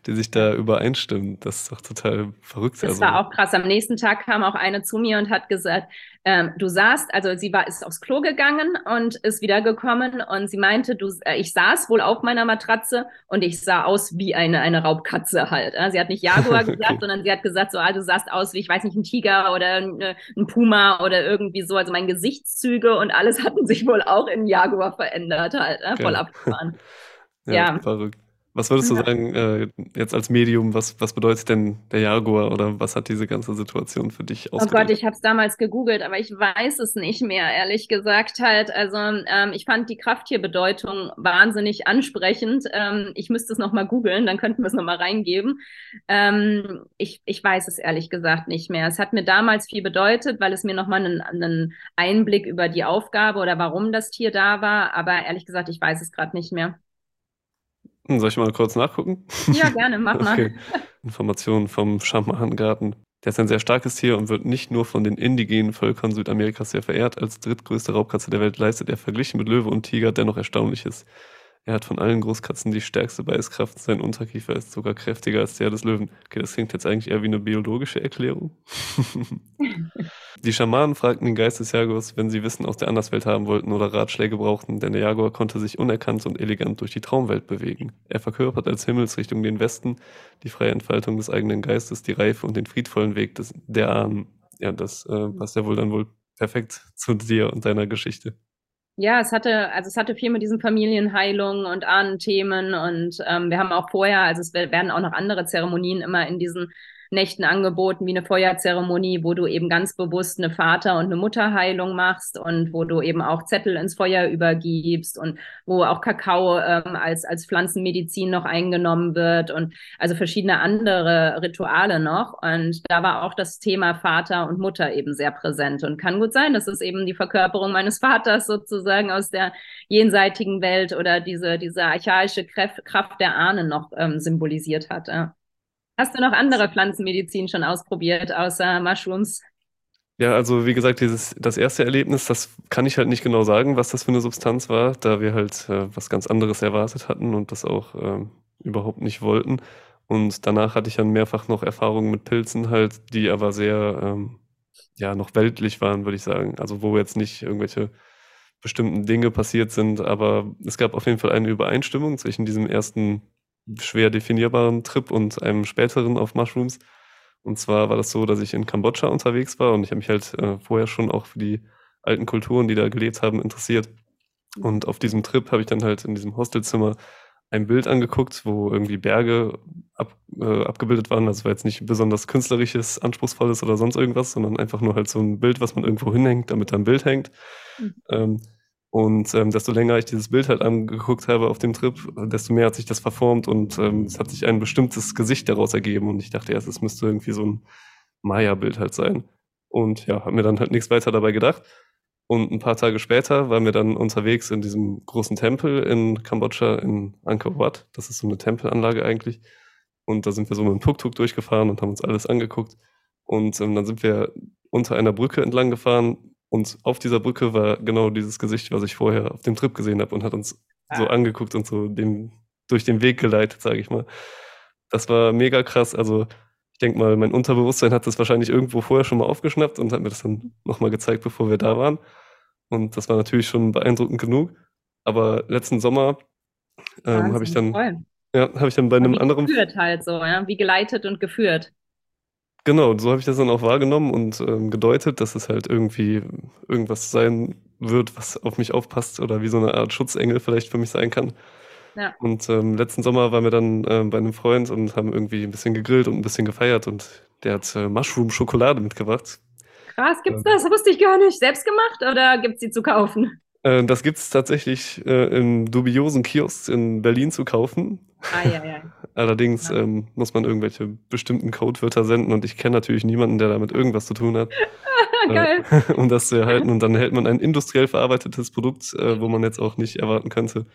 die sich da übereinstimmen. Das ist doch total verrückt. Das also. war auch krass. Am nächsten Tag kam auch eine zu mir und hat gesagt, ähm, du saßt, also sie war, ist aufs Klo gegangen und ist wiedergekommen und sie meinte, du, äh, ich saß wohl auf meiner Matratze und ich sah aus wie eine, eine Raubkatze halt. Äh? Sie hat nicht Jaguar gesagt, sondern sie hat gesagt, so, ah, du sahst aus wie, ich weiß nicht, ein Tiger oder ein, äh, ein Puma oder irgendwie so. Also meine Gesichtszüge und alles hatten sich wohl auch in Jaguar verändert halt, äh? voll abgefahren. ja, ja, verrückt. Was würdest du sagen, äh, jetzt als Medium, was, was bedeutet denn der Jaguar oder was hat diese ganze Situation für dich ausgedrückt? Oh Gott, ich habe es damals gegoogelt, aber ich weiß es nicht mehr, ehrlich gesagt halt. Also ähm, ich fand die Krafttierbedeutung wahnsinnig ansprechend. Ähm, ich müsste es nochmal googeln, dann könnten wir es nochmal reingeben. Ähm, ich, ich weiß es ehrlich gesagt nicht mehr. Es hat mir damals viel bedeutet, weil es mir nochmal einen, einen Einblick über die Aufgabe oder warum das Tier da war. Aber ehrlich gesagt, ich weiß es gerade nicht mehr. Hm, soll ich mal kurz nachgucken? Ja, gerne, mach mal. Okay. Informationen vom Schamarengarten. Der ist ein sehr starkes Tier und wird nicht nur von den indigenen Völkern Südamerikas sehr verehrt. Als drittgrößte Raubkatze der Welt leistet er verglichen mit Löwe und Tiger dennoch Erstaunliches. Er hat von allen Großkatzen die stärkste Beißkraft. Sein Unterkiefer ist sogar kräftiger als der des Löwen. Okay, das klingt jetzt eigentlich eher wie eine biologische Erklärung. die Schamanen fragten den Geist des Jaguars, wenn sie Wissen aus der Anderswelt haben wollten oder Ratschläge brauchten, denn der Jaguar konnte sich unerkannt und elegant durch die Traumwelt bewegen. Er verkörpert als Himmelsrichtung den Westen, die freie Entfaltung des eigenen Geistes, die Reife und den friedvollen Weg des, der Ahnen. Ja, das äh, passt ja wohl dann wohl perfekt zu dir und deiner Geschichte. Ja, es hatte, also es hatte viel mit diesen Familienheilungen und Ahnenthemen und ähm, wir haben auch vorher, also es werden auch noch andere Zeremonien immer in diesen Nächten angeboten, wie eine Feuerzeremonie, wo du eben ganz bewusst eine Vater- und eine Mutterheilung machst und wo du eben auch Zettel ins Feuer übergibst und wo auch Kakao ähm, als, als Pflanzenmedizin noch eingenommen wird und also verschiedene andere Rituale noch. Und da war auch das Thema Vater und Mutter eben sehr präsent und kann gut sein, dass es eben die Verkörperung meines Vaters sozusagen aus der jenseitigen Welt oder diese, diese archaische Kraft der Ahnen noch ähm, symbolisiert hat. Ja. Hast du noch andere Pflanzenmedizin schon ausprobiert, außer Mushrooms? Ja, also wie gesagt, dieses, das erste Erlebnis, das kann ich halt nicht genau sagen, was das für eine Substanz war, da wir halt äh, was ganz anderes erwartet hatten und das auch äh, überhaupt nicht wollten. Und danach hatte ich dann mehrfach noch Erfahrungen mit Pilzen halt, die aber sehr, ähm, ja, noch weltlich waren, würde ich sagen. Also wo jetzt nicht irgendwelche bestimmten Dinge passiert sind, aber es gab auf jeden Fall eine Übereinstimmung zwischen diesem ersten schwer definierbaren Trip und einem späteren auf Mushrooms. Und zwar war das so, dass ich in Kambodscha unterwegs war und ich habe mich halt äh, vorher schon auch für die alten Kulturen, die da gelebt haben, interessiert. Und auf diesem Trip habe ich dann halt in diesem Hostelzimmer ein Bild angeguckt, wo irgendwie Berge ab, äh, abgebildet waren. Das war jetzt nicht besonders künstlerisches, anspruchsvolles oder sonst irgendwas, sondern einfach nur halt so ein Bild, was man irgendwo hinhängt, damit da ein Bild hängt. Mhm. Ähm, und ähm, desto länger ich dieses Bild halt angeguckt habe auf dem Trip, desto mehr hat sich das verformt und ähm, es hat sich ein bestimmtes Gesicht daraus ergeben. Und ich dachte erst, es müsste irgendwie so ein Maya-Bild halt sein. Und ja, habe mir dann halt nichts weiter dabei gedacht. Und ein paar Tage später waren wir dann unterwegs in diesem großen Tempel in Kambodscha, in Angkor Wat. Das ist so eine Tempelanlage eigentlich. Und da sind wir so mit dem Tuk-Tuk durchgefahren und haben uns alles angeguckt. Und ähm, dann sind wir unter einer Brücke entlang gefahren, und auf dieser Brücke war genau dieses Gesicht, was ich vorher auf dem Trip gesehen habe und hat uns ah. so angeguckt und so den, durch den Weg geleitet, sage ich mal. Das war mega krass. Also ich denke mal, mein Unterbewusstsein hat das wahrscheinlich irgendwo vorher schon mal aufgeschnappt und hat mir das dann nochmal gezeigt, bevor wir da waren. Und das war natürlich schon beeindruckend genug. Aber letzten Sommer ähm, habe ich dann, ja, habe ich dann bei einem anderen geführt halt so, ja, wie geleitet und geführt. Genau, so habe ich das dann auch wahrgenommen und ähm, gedeutet, dass es halt irgendwie irgendwas sein wird, was auf mich aufpasst oder wie so eine Art Schutzengel vielleicht für mich sein kann. Ja. Und ähm, letzten Sommer waren wir dann ähm, bei einem Freund und haben irgendwie ein bisschen gegrillt und ein bisschen gefeiert und der hat äh, Mushroom-Schokolade mitgebracht. Krass, gibt's ähm, das? Wusste ich gar nicht. Selbst gemacht oder gibt's die zu kaufen? Äh, das gibt's tatsächlich äh, im dubiosen Kiosk in Berlin zu kaufen. Ah, ja, ja. Allerdings ja. ähm, muss man irgendwelche bestimmten Codewörter senden und ich kenne natürlich niemanden, der damit irgendwas zu tun hat. Geil. Äh, um das zu erhalten. Und dann erhält man ein industriell verarbeitetes Produkt, äh, wo man jetzt auch nicht erwarten könnte,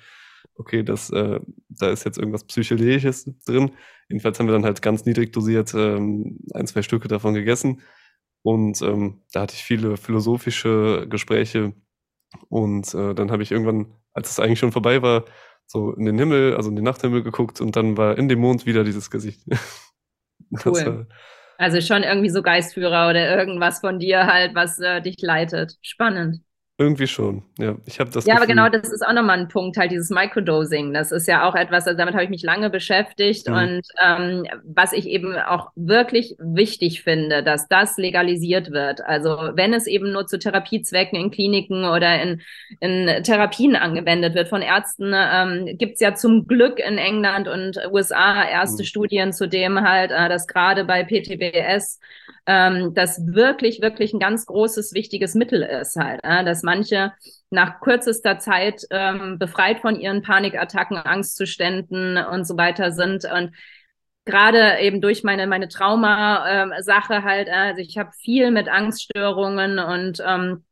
okay, das, äh, da ist jetzt irgendwas Psychedelisches drin. Jedenfalls haben wir dann halt ganz niedrig dosiert ähm, ein, zwei Stücke davon gegessen. Und ähm, da hatte ich viele philosophische Gespräche. Und äh, dann habe ich irgendwann, als es eigentlich schon vorbei war, so in den Himmel, also in den Nachthimmel geguckt und dann war in dem Mond wieder dieses Gesicht. Cool. War, also schon irgendwie so Geistführer oder irgendwas von dir halt, was äh, dich leitet. Spannend. Irgendwie schon, ja. Ich habe das. Ja, Gefühl, aber genau, das ist auch nochmal ein Punkt, halt dieses Microdosing. Das ist ja auch etwas, also damit habe ich mich lange beschäftigt mhm. und ähm, was ich eben auch wirklich wichtig finde, dass das legalisiert wird. Also wenn es eben nur zu Therapiezwecken in Kliniken oder in, in Therapien angewendet wird von Ärzten, ähm, gibt ja zum Glück in England und USA erste mhm. Studien zu dem halt, äh, dass gerade bei PTBS ähm, das wirklich, wirklich ein ganz großes, wichtiges Mittel ist halt, äh, dass manche nach kürzester Zeit ähm, befreit von ihren Panikattacken, Angstzuständen und so weiter sind und gerade eben durch meine meine Trauma-Sache halt, also ich habe viel mit Angststörungen und ähm,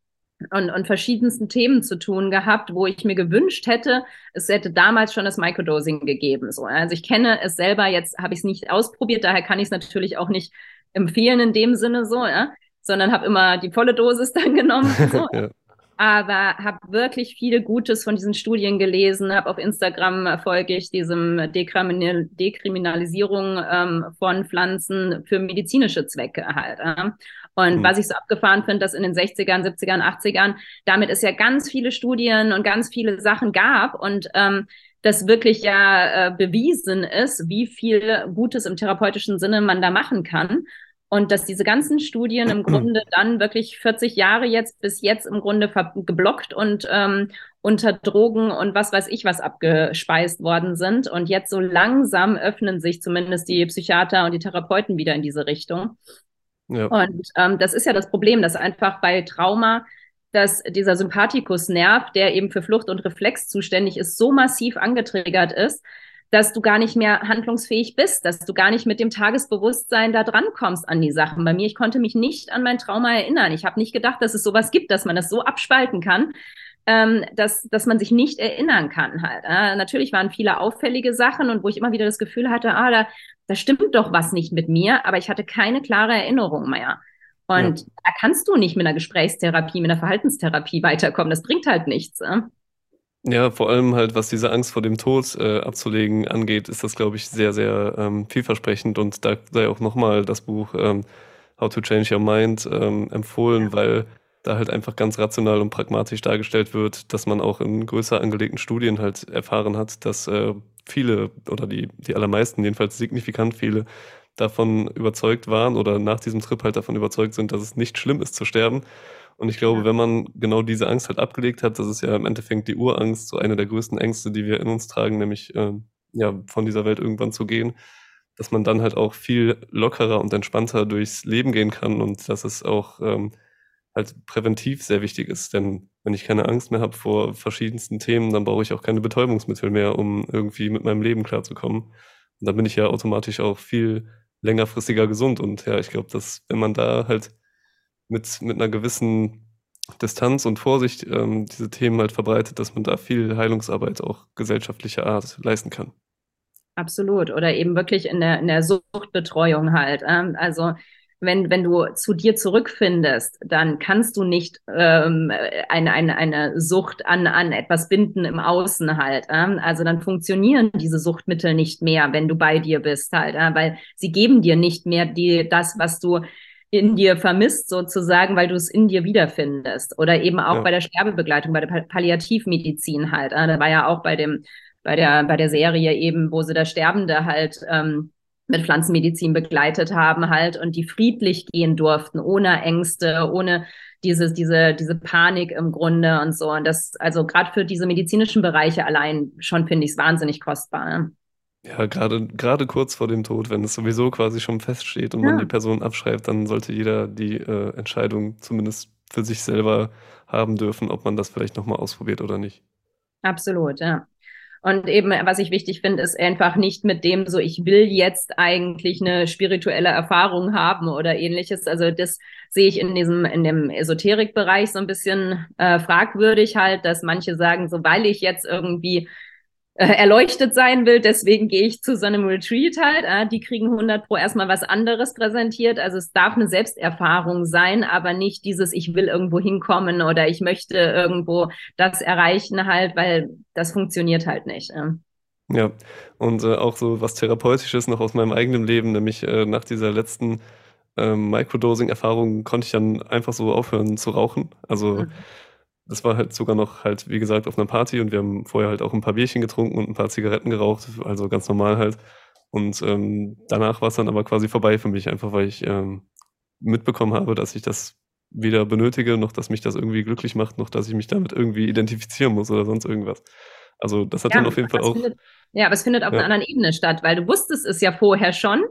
und, und verschiedensten Themen zu tun gehabt, wo ich mir gewünscht hätte, es hätte damals schon das Microdosing gegeben. So, also ich kenne es selber, jetzt habe ich es nicht ausprobiert, daher kann ich es natürlich auch nicht empfehlen in dem Sinne so, ja, sondern habe immer die volle Dosis dann genommen. So. ja. Aber habe wirklich viel Gutes von diesen Studien gelesen, habe auf Instagram folge ich diesem Dekriminal Dekriminalisierung ähm, von Pflanzen für medizinische Zwecke halt. Ja. Und mhm. was ich so abgefahren finde, dass in den 60ern, 70ern, 80ern damit es ja ganz viele Studien und ganz viele Sachen gab und ähm, das wirklich ja äh, bewiesen ist, wie viel Gutes im therapeutischen Sinne man da machen kann. Und dass diese ganzen Studien im Grunde dann wirklich 40 Jahre jetzt bis jetzt im Grunde geblockt und ähm, unter Drogen und was weiß ich was abgespeist worden sind. Und jetzt so langsam öffnen sich zumindest die Psychiater und die Therapeuten wieder in diese Richtung. Ja. Und ähm, das ist ja das Problem, dass einfach bei Trauma dass dieser Sympathikusnerv, der eben für Flucht und Reflex zuständig ist, so massiv angetriggert ist, dass du gar nicht mehr handlungsfähig bist, dass du gar nicht mit dem Tagesbewusstsein da dran kommst an die Sachen. Bei mir, ich konnte mich nicht an mein Trauma erinnern. Ich habe nicht gedacht, dass es sowas gibt, dass man das so abspalten kann, ähm, dass, dass man sich nicht erinnern kann halt. Äh, natürlich waren viele auffällige Sachen und wo ich immer wieder das Gefühl hatte, ah, da, da stimmt doch was nicht mit mir, aber ich hatte keine klare Erinnerung mehr. Und ja. da kannst du nicht mit einer Gesprächstherapie, mit einer Verhaltenstherapie weiterkommen. Das bringt halt nichts. Äh? Ja, vor allem halt, was diese Angst vor dem Tod äh, abzulegen angeht, ist das, glaube ich, sehr, sehr ähm, vielversprechend. Und da sei auch nochmal das Buch ähm, How to Change Your Mind ähm, empfohlen, weil da halt einfach ganz rational und pragmatisch dargestellt wird, dass man auch in größer angelegten Studien halt erfahren hat, dass äh, viele oder die, die allermeisten, jedenfalls signifikant viele, davon überzeugt waren oder nach diesem Trip halt davon überzeugt sind, dass es nicht schlimm ist zu sterben und ich glaube, ja. wenn man genau diese Angst halt abgelegt hat, das ist ja im Endeffekt die Urangst, so eine der größten Ängste, die wir in uns tragen, nämlich äh, ja, von dieser Welt irgendwann zu gehen, dass man dann halt auch viel lockerer und entspannter durchs Leben gehen kann und dass es auch ähm, halt präventiv sehr wichtig ist. Denn wenn ich keine Angst mehr habe vor verschiedensten Themen, dann brauche ich auch keine Betäubungsmittel mehr, um irgendwie mit meinem Leben klarzukommen. Und dann bin ich ja automatisch auch viel längerfristiger gesund. Und ja, ich glaube, dass wenn man da halt mit, mit einer gewissen Distanz und Vorsicht ähm, diese Themen halt verbreitet, dass man da viel Heilungsarbeit auch gesellschaftlicher Art leisten kann. Absolut. Oder eben wirklich in der, in der Suchtbetreuung halt. Ähm, also wenn, wenn du zu dir zurückfindest, dann kannst du nicht ähm, eine, eine, eine Sucht an, an etwas binden im Außen halt. Ähm? Also dann funktionieren diese Suchtmittel nicht mehr, wenn du bei dir bist halt, äh? weil sie geben dir nicht mehr die, das, was du in dir vermisst sozusagen, weil du es in dir wiederfindest. Oder eben auch ja. bei der Sterbebegleitung, bei der Palliativmedizin halt. Äh, da war ja auch bei dem, bei der, bei der Serie eben, wo sie der Sterbende halt ähm, mit Pflanzenmedizin begleitet haben halt und die friedlich gehen durften, ohne Ängste, ohne diese, diese, diese Panik im Grunde und so. Und das, also gerade für diese medizinischen Bereiche allein schon finde ich es wahnsinnig kostbar. Ne? Ja, gerade gerade kurz vor dem Tod, wenn es sowieso quasi schon feststeht und ja. man die Person abschreibt, dann sollte jeder die äh, Entscheidung zumindest für sich selber haben dürfen, ob man das vielleicht nochmal ausprobiert oder nicht. Absolut, ja. Und eben, was ich wichtig finde, ist einfach nicht mit dem so, ich will jetzt eigentlich eine spirituelle Erfahrung haben oder ähnliches. Also das sehe ich in diesem, in dem Esoterikbereich so ein bisschen äh, fragwürdig halt, dass manche sagen, so weil ich jetzt irgendwie erleuchtet sein will. Deswegen gehe ich zu so einem Retreat halt. Äh, die kriegen 100 pro erstmal was anderes präsentiert. Also es darf eine Selbsterfahrung sein, aber nicht dieses, ich will irgendwo hinkommen oder ich möchte irgendwo das erreichen halt, weil das funktioniert halt nicht. Äh. Ja, und äh, auch so was Therapeutisches noch aus meinem eigenen Leben, nämlich äh, nach dieser letzten ähm, Microdosing-Erfahrung konnte ich dann einfach so aufhören zu rauchen. Also mhm das war halt sogar noch halt, wie gesagt, auf einer Party und wir haben vorher halt auch ein paar Bierchen getrunken und ein paar Zigaretten geraucht, also ganz normal halt. Und ähm, danach war es dann aber quasi vorbei für mich, einfach weil ich ähm, mitbekommen habe, dass ich das weder benötige, noch dass mich das irgendwie glücklich macht, noch dass ich mich damit irgendwie identifizieren muss oder sonst irgendwas. Also das hat ja, dann auf jeden Fall auch. Findet, ja, aber es findet auf ja. einer anderen Ebene statt, weil du wusstest es ja vorher schon,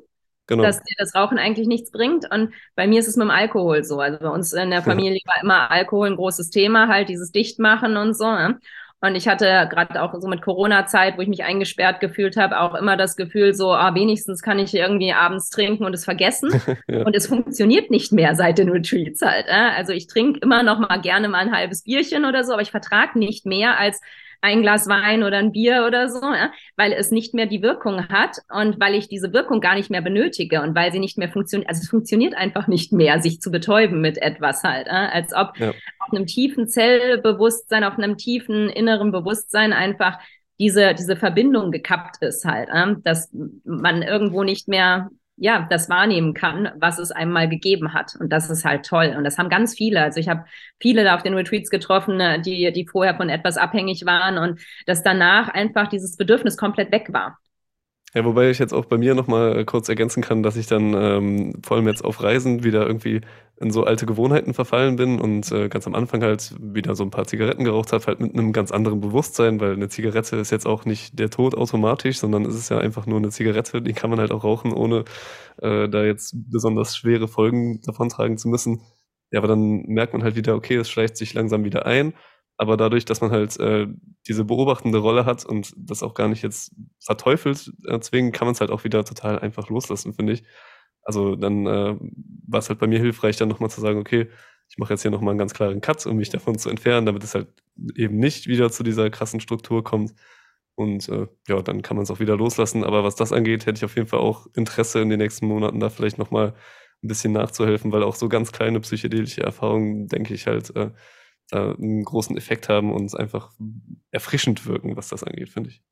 genau. dass dir das Rauchen eigentlich nichts bringt. Und bei mir ist es mit dem Alkohol so. Also bei uns in der Familie war immer Alkohol ein großes Thema, halt dieses Dichtmachen und so. Ne? Und ich hatte gerade auch so mit Corona-Zeit, wo ich mich eingesperrt gefühlt habe, auch immer das Gefühl, so, ah, wenigstens kann ich irgendwie abends trinken und es vergessen. ja. Und es funktioniert nicht mehr seit den Retreats halt. Äh? Also ich trinke immer noch mal gerne mal ein halbes Bierchen oder so, aber ich vertrage nicht mehr als ein Glas Wein oder ein Bier oder so, ja, weil es nicht mehr die Wirkung hat und weil ich diese Wirkung gar nicht mehr benötige und weil sie nicht mehr funktioniert. Also es funktioniert einfach nicht mehr, sich zu betäuben mit etwas halt, ja, als ob ja. auf einem tiefen Zellbewusstsein, auf einem tiefen inneren Bewusstsein einfach diese, diese Verbindung gekappt ist halt, dass man irgendwo nicht mehr ja, das wahrnehmen kann, was es einem mal gegeben hat. Und das ist halt toll. Und das haben ganz viele. Also ich habe viele da auf den Retreats getroffen, äh, die, die vorher von etwas abhängig waren und dass danach einfach dieses Bedürfnis komplett weg war. Ja, wobei ich jetzt auch bei mir nochmal kurz ergänzen kann, dass ich dann ähm, vor allem jetzt auf Reisen wieder irgendwie in so alte Gewohnheiten verfallen bin und äh, ganz am Anfang halt wieder so ein paar Zigaretten geraucht habe, halt mit einem ganz anderen Bewusstsein, weil eine Zigarette ist jetzt auch nicht der Tod automatisch, sondern es ist ja einfach nur eine Zigarette, die kann man halt auch rauchen, ohne äh, da jetzt besonders schwere Folgen davontragen zu müssen. Ja, aber dann merkt man halt wieder, okay, es schleicht sich langsam wieder ein. Aber dadurch, dass man halt äh, diese beobachtende Rolle hat und das auch gar nicht jetzt verteufelt, deswegen kann man es halt auch wieder total einfach loslassen, finde ich. Also dann äh, war es halt bei mir hilfreich, dann nochmal zu sagen, okay, ich mache jetzt hier nochmal einen ganz klaren Cut, um mich davon zu entfernen, damit es halt eben nicht wieder zu dieser krassen Struktur kommt. Und äh, ja, dann kann man es auch wieder loslassen. Aber was das angeht, hätte ich auf jeden Fall auch Interesse in den nächsten Monaten da vielleicht nochmal ein bisschen nachzuhelfen, weil auch so ganz kleine psychedelische Erfahrungen, denke ich, halt äh, einen großen Effekt haben und einfach erfrischend wirken, was das angeht, finde ich.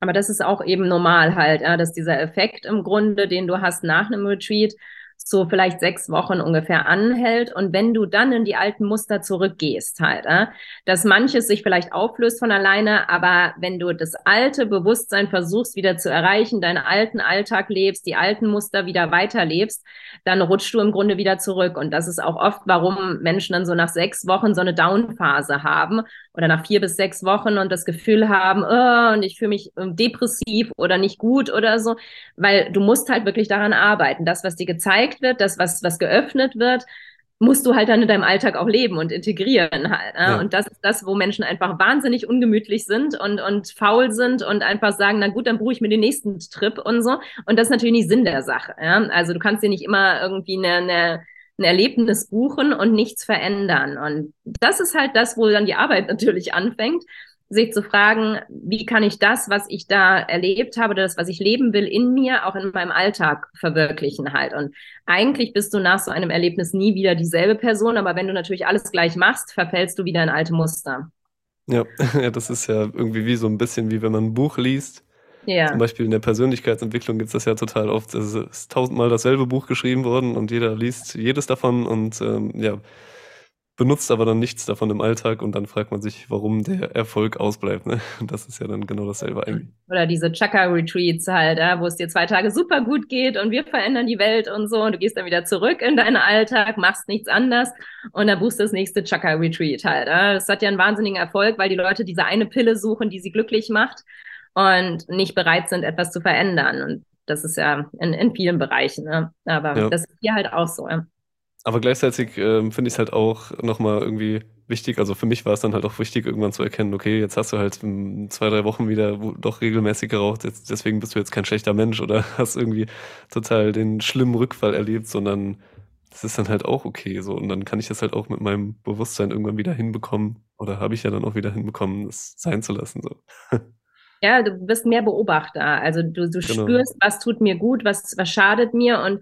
Aber das ist auch eben normal halt, ja, dass dieser Effekt im Grunde, den du hast nach einem Retreat, so vielleicht sechs Wochen ungefähr anhält. Und wenn du dann in die alten Muster zurückgehst, halt, äh, dass manches sich vielleicht auflöst von alleine, aber wenn du das alte Bewusstsein versuchst wieder zu erreichen, deinen alten Alltag lebst, die alten Muster wieder weiterlebst, dann rutschst du im Grunde wieder zurück. Und das ist auch oft, warum Menschen dann so nach sechs Wochen so eine Down-Phase haben oder nach vier bis sechs Wochen und das Gefühl haben, oh, und ich fühle mich ähm, depressiv oder nicht gut oder so, weil du musst halt wirklich daran arbeiten. Das, was dir gezeigt gezeigt wird, das, was, was geöffnet wird, musst du halt dann in deinem Alltag auch leben und integrieren halt. Ne? Ja. Und das ist das, wo Menschen einfach wahnsinnig ungemütlich sind und, und faul sind und einfach sagen, na gut, dann buche ich mir den nächsten Trip und so. Und das ist natürlich nicht Sinn der Sache. Ja? Also du kannst dir nicht immer irgendwie eine, eine ein Erlebnis buchen und nichts verändern. Und das ist halt das, wo dann die Arbeit natürlich anfängt, sich zu fragen, wie kann ich das, was ich da erlebt habe, das, was ich leben will, in mir, auch in meinem Alltag verwirklichen halt. Und eigentlich bist du nach so einem Erlebnis nie wieder dieselbe Person, aber wenn du natürlich alles gleich machst, verfällst du wieder in alte Muster. Ja, ja das ist ja irgendwie wie so ein bisschen wie wenn man ein Buch liest. Ja. Zum Beispiel in der Persönlichkeitsentwicklung gibt es das ja total oft. Es ist tausendmal dasselbe Buch geschrieben worden und jeder liest jedes davon und ähm, ja, benutzt aber dann nichts davon im Alltag und dann fragt man sich, warum der Erfolg ausbleibt. Ne? Das ist ja dann genau dasselbe eigentlich. Oder diese Chakra-Retreats halt, ja, wo es dir zwei Tage super gut geht und wir verändern die Welt und so und du gehst dann wieder zurück in deinen Alltag, machst nichts anders und dann buchst du das nächste Chakra-Retreat halt. Ja. Das hat ja einen wahnsinnigen Erfolg, weil die Leute diese eine Pille suchen, die sie glücklich macht und nicht bereit sind, etwas zu verändern. Und das ist ja in, in vielen Bereichen. Ne? Aber ja. das ist hier halt auch so. Ja. Aber gleichzeitig ähm, finde ich es halt auch nochmal irgendwie wichtig. Also für mich war es dann halt auch wichtig, irgendwann zu erkennen, okay, jetzt hast du halt zwei, drei Wochen wieder doch regelmäßig geraucht, jetzt, deswegen bist du jetzt kein schlechter Mensch oder hast irgendwie total den schlimmen Rückfall erlebt, sondern das ist dann halt auch okay so. Und dann kann ich das halt auch mit meinem Bewusstsein irgendwann wieder hinbekommen. Oder habe ich ja dann auch wieder hinbekommen, das sein zu lassen. So. Ja, du bist mehr Beobachter. Also du, du genau. spürst, was tut mir gut, was, was schadet mir und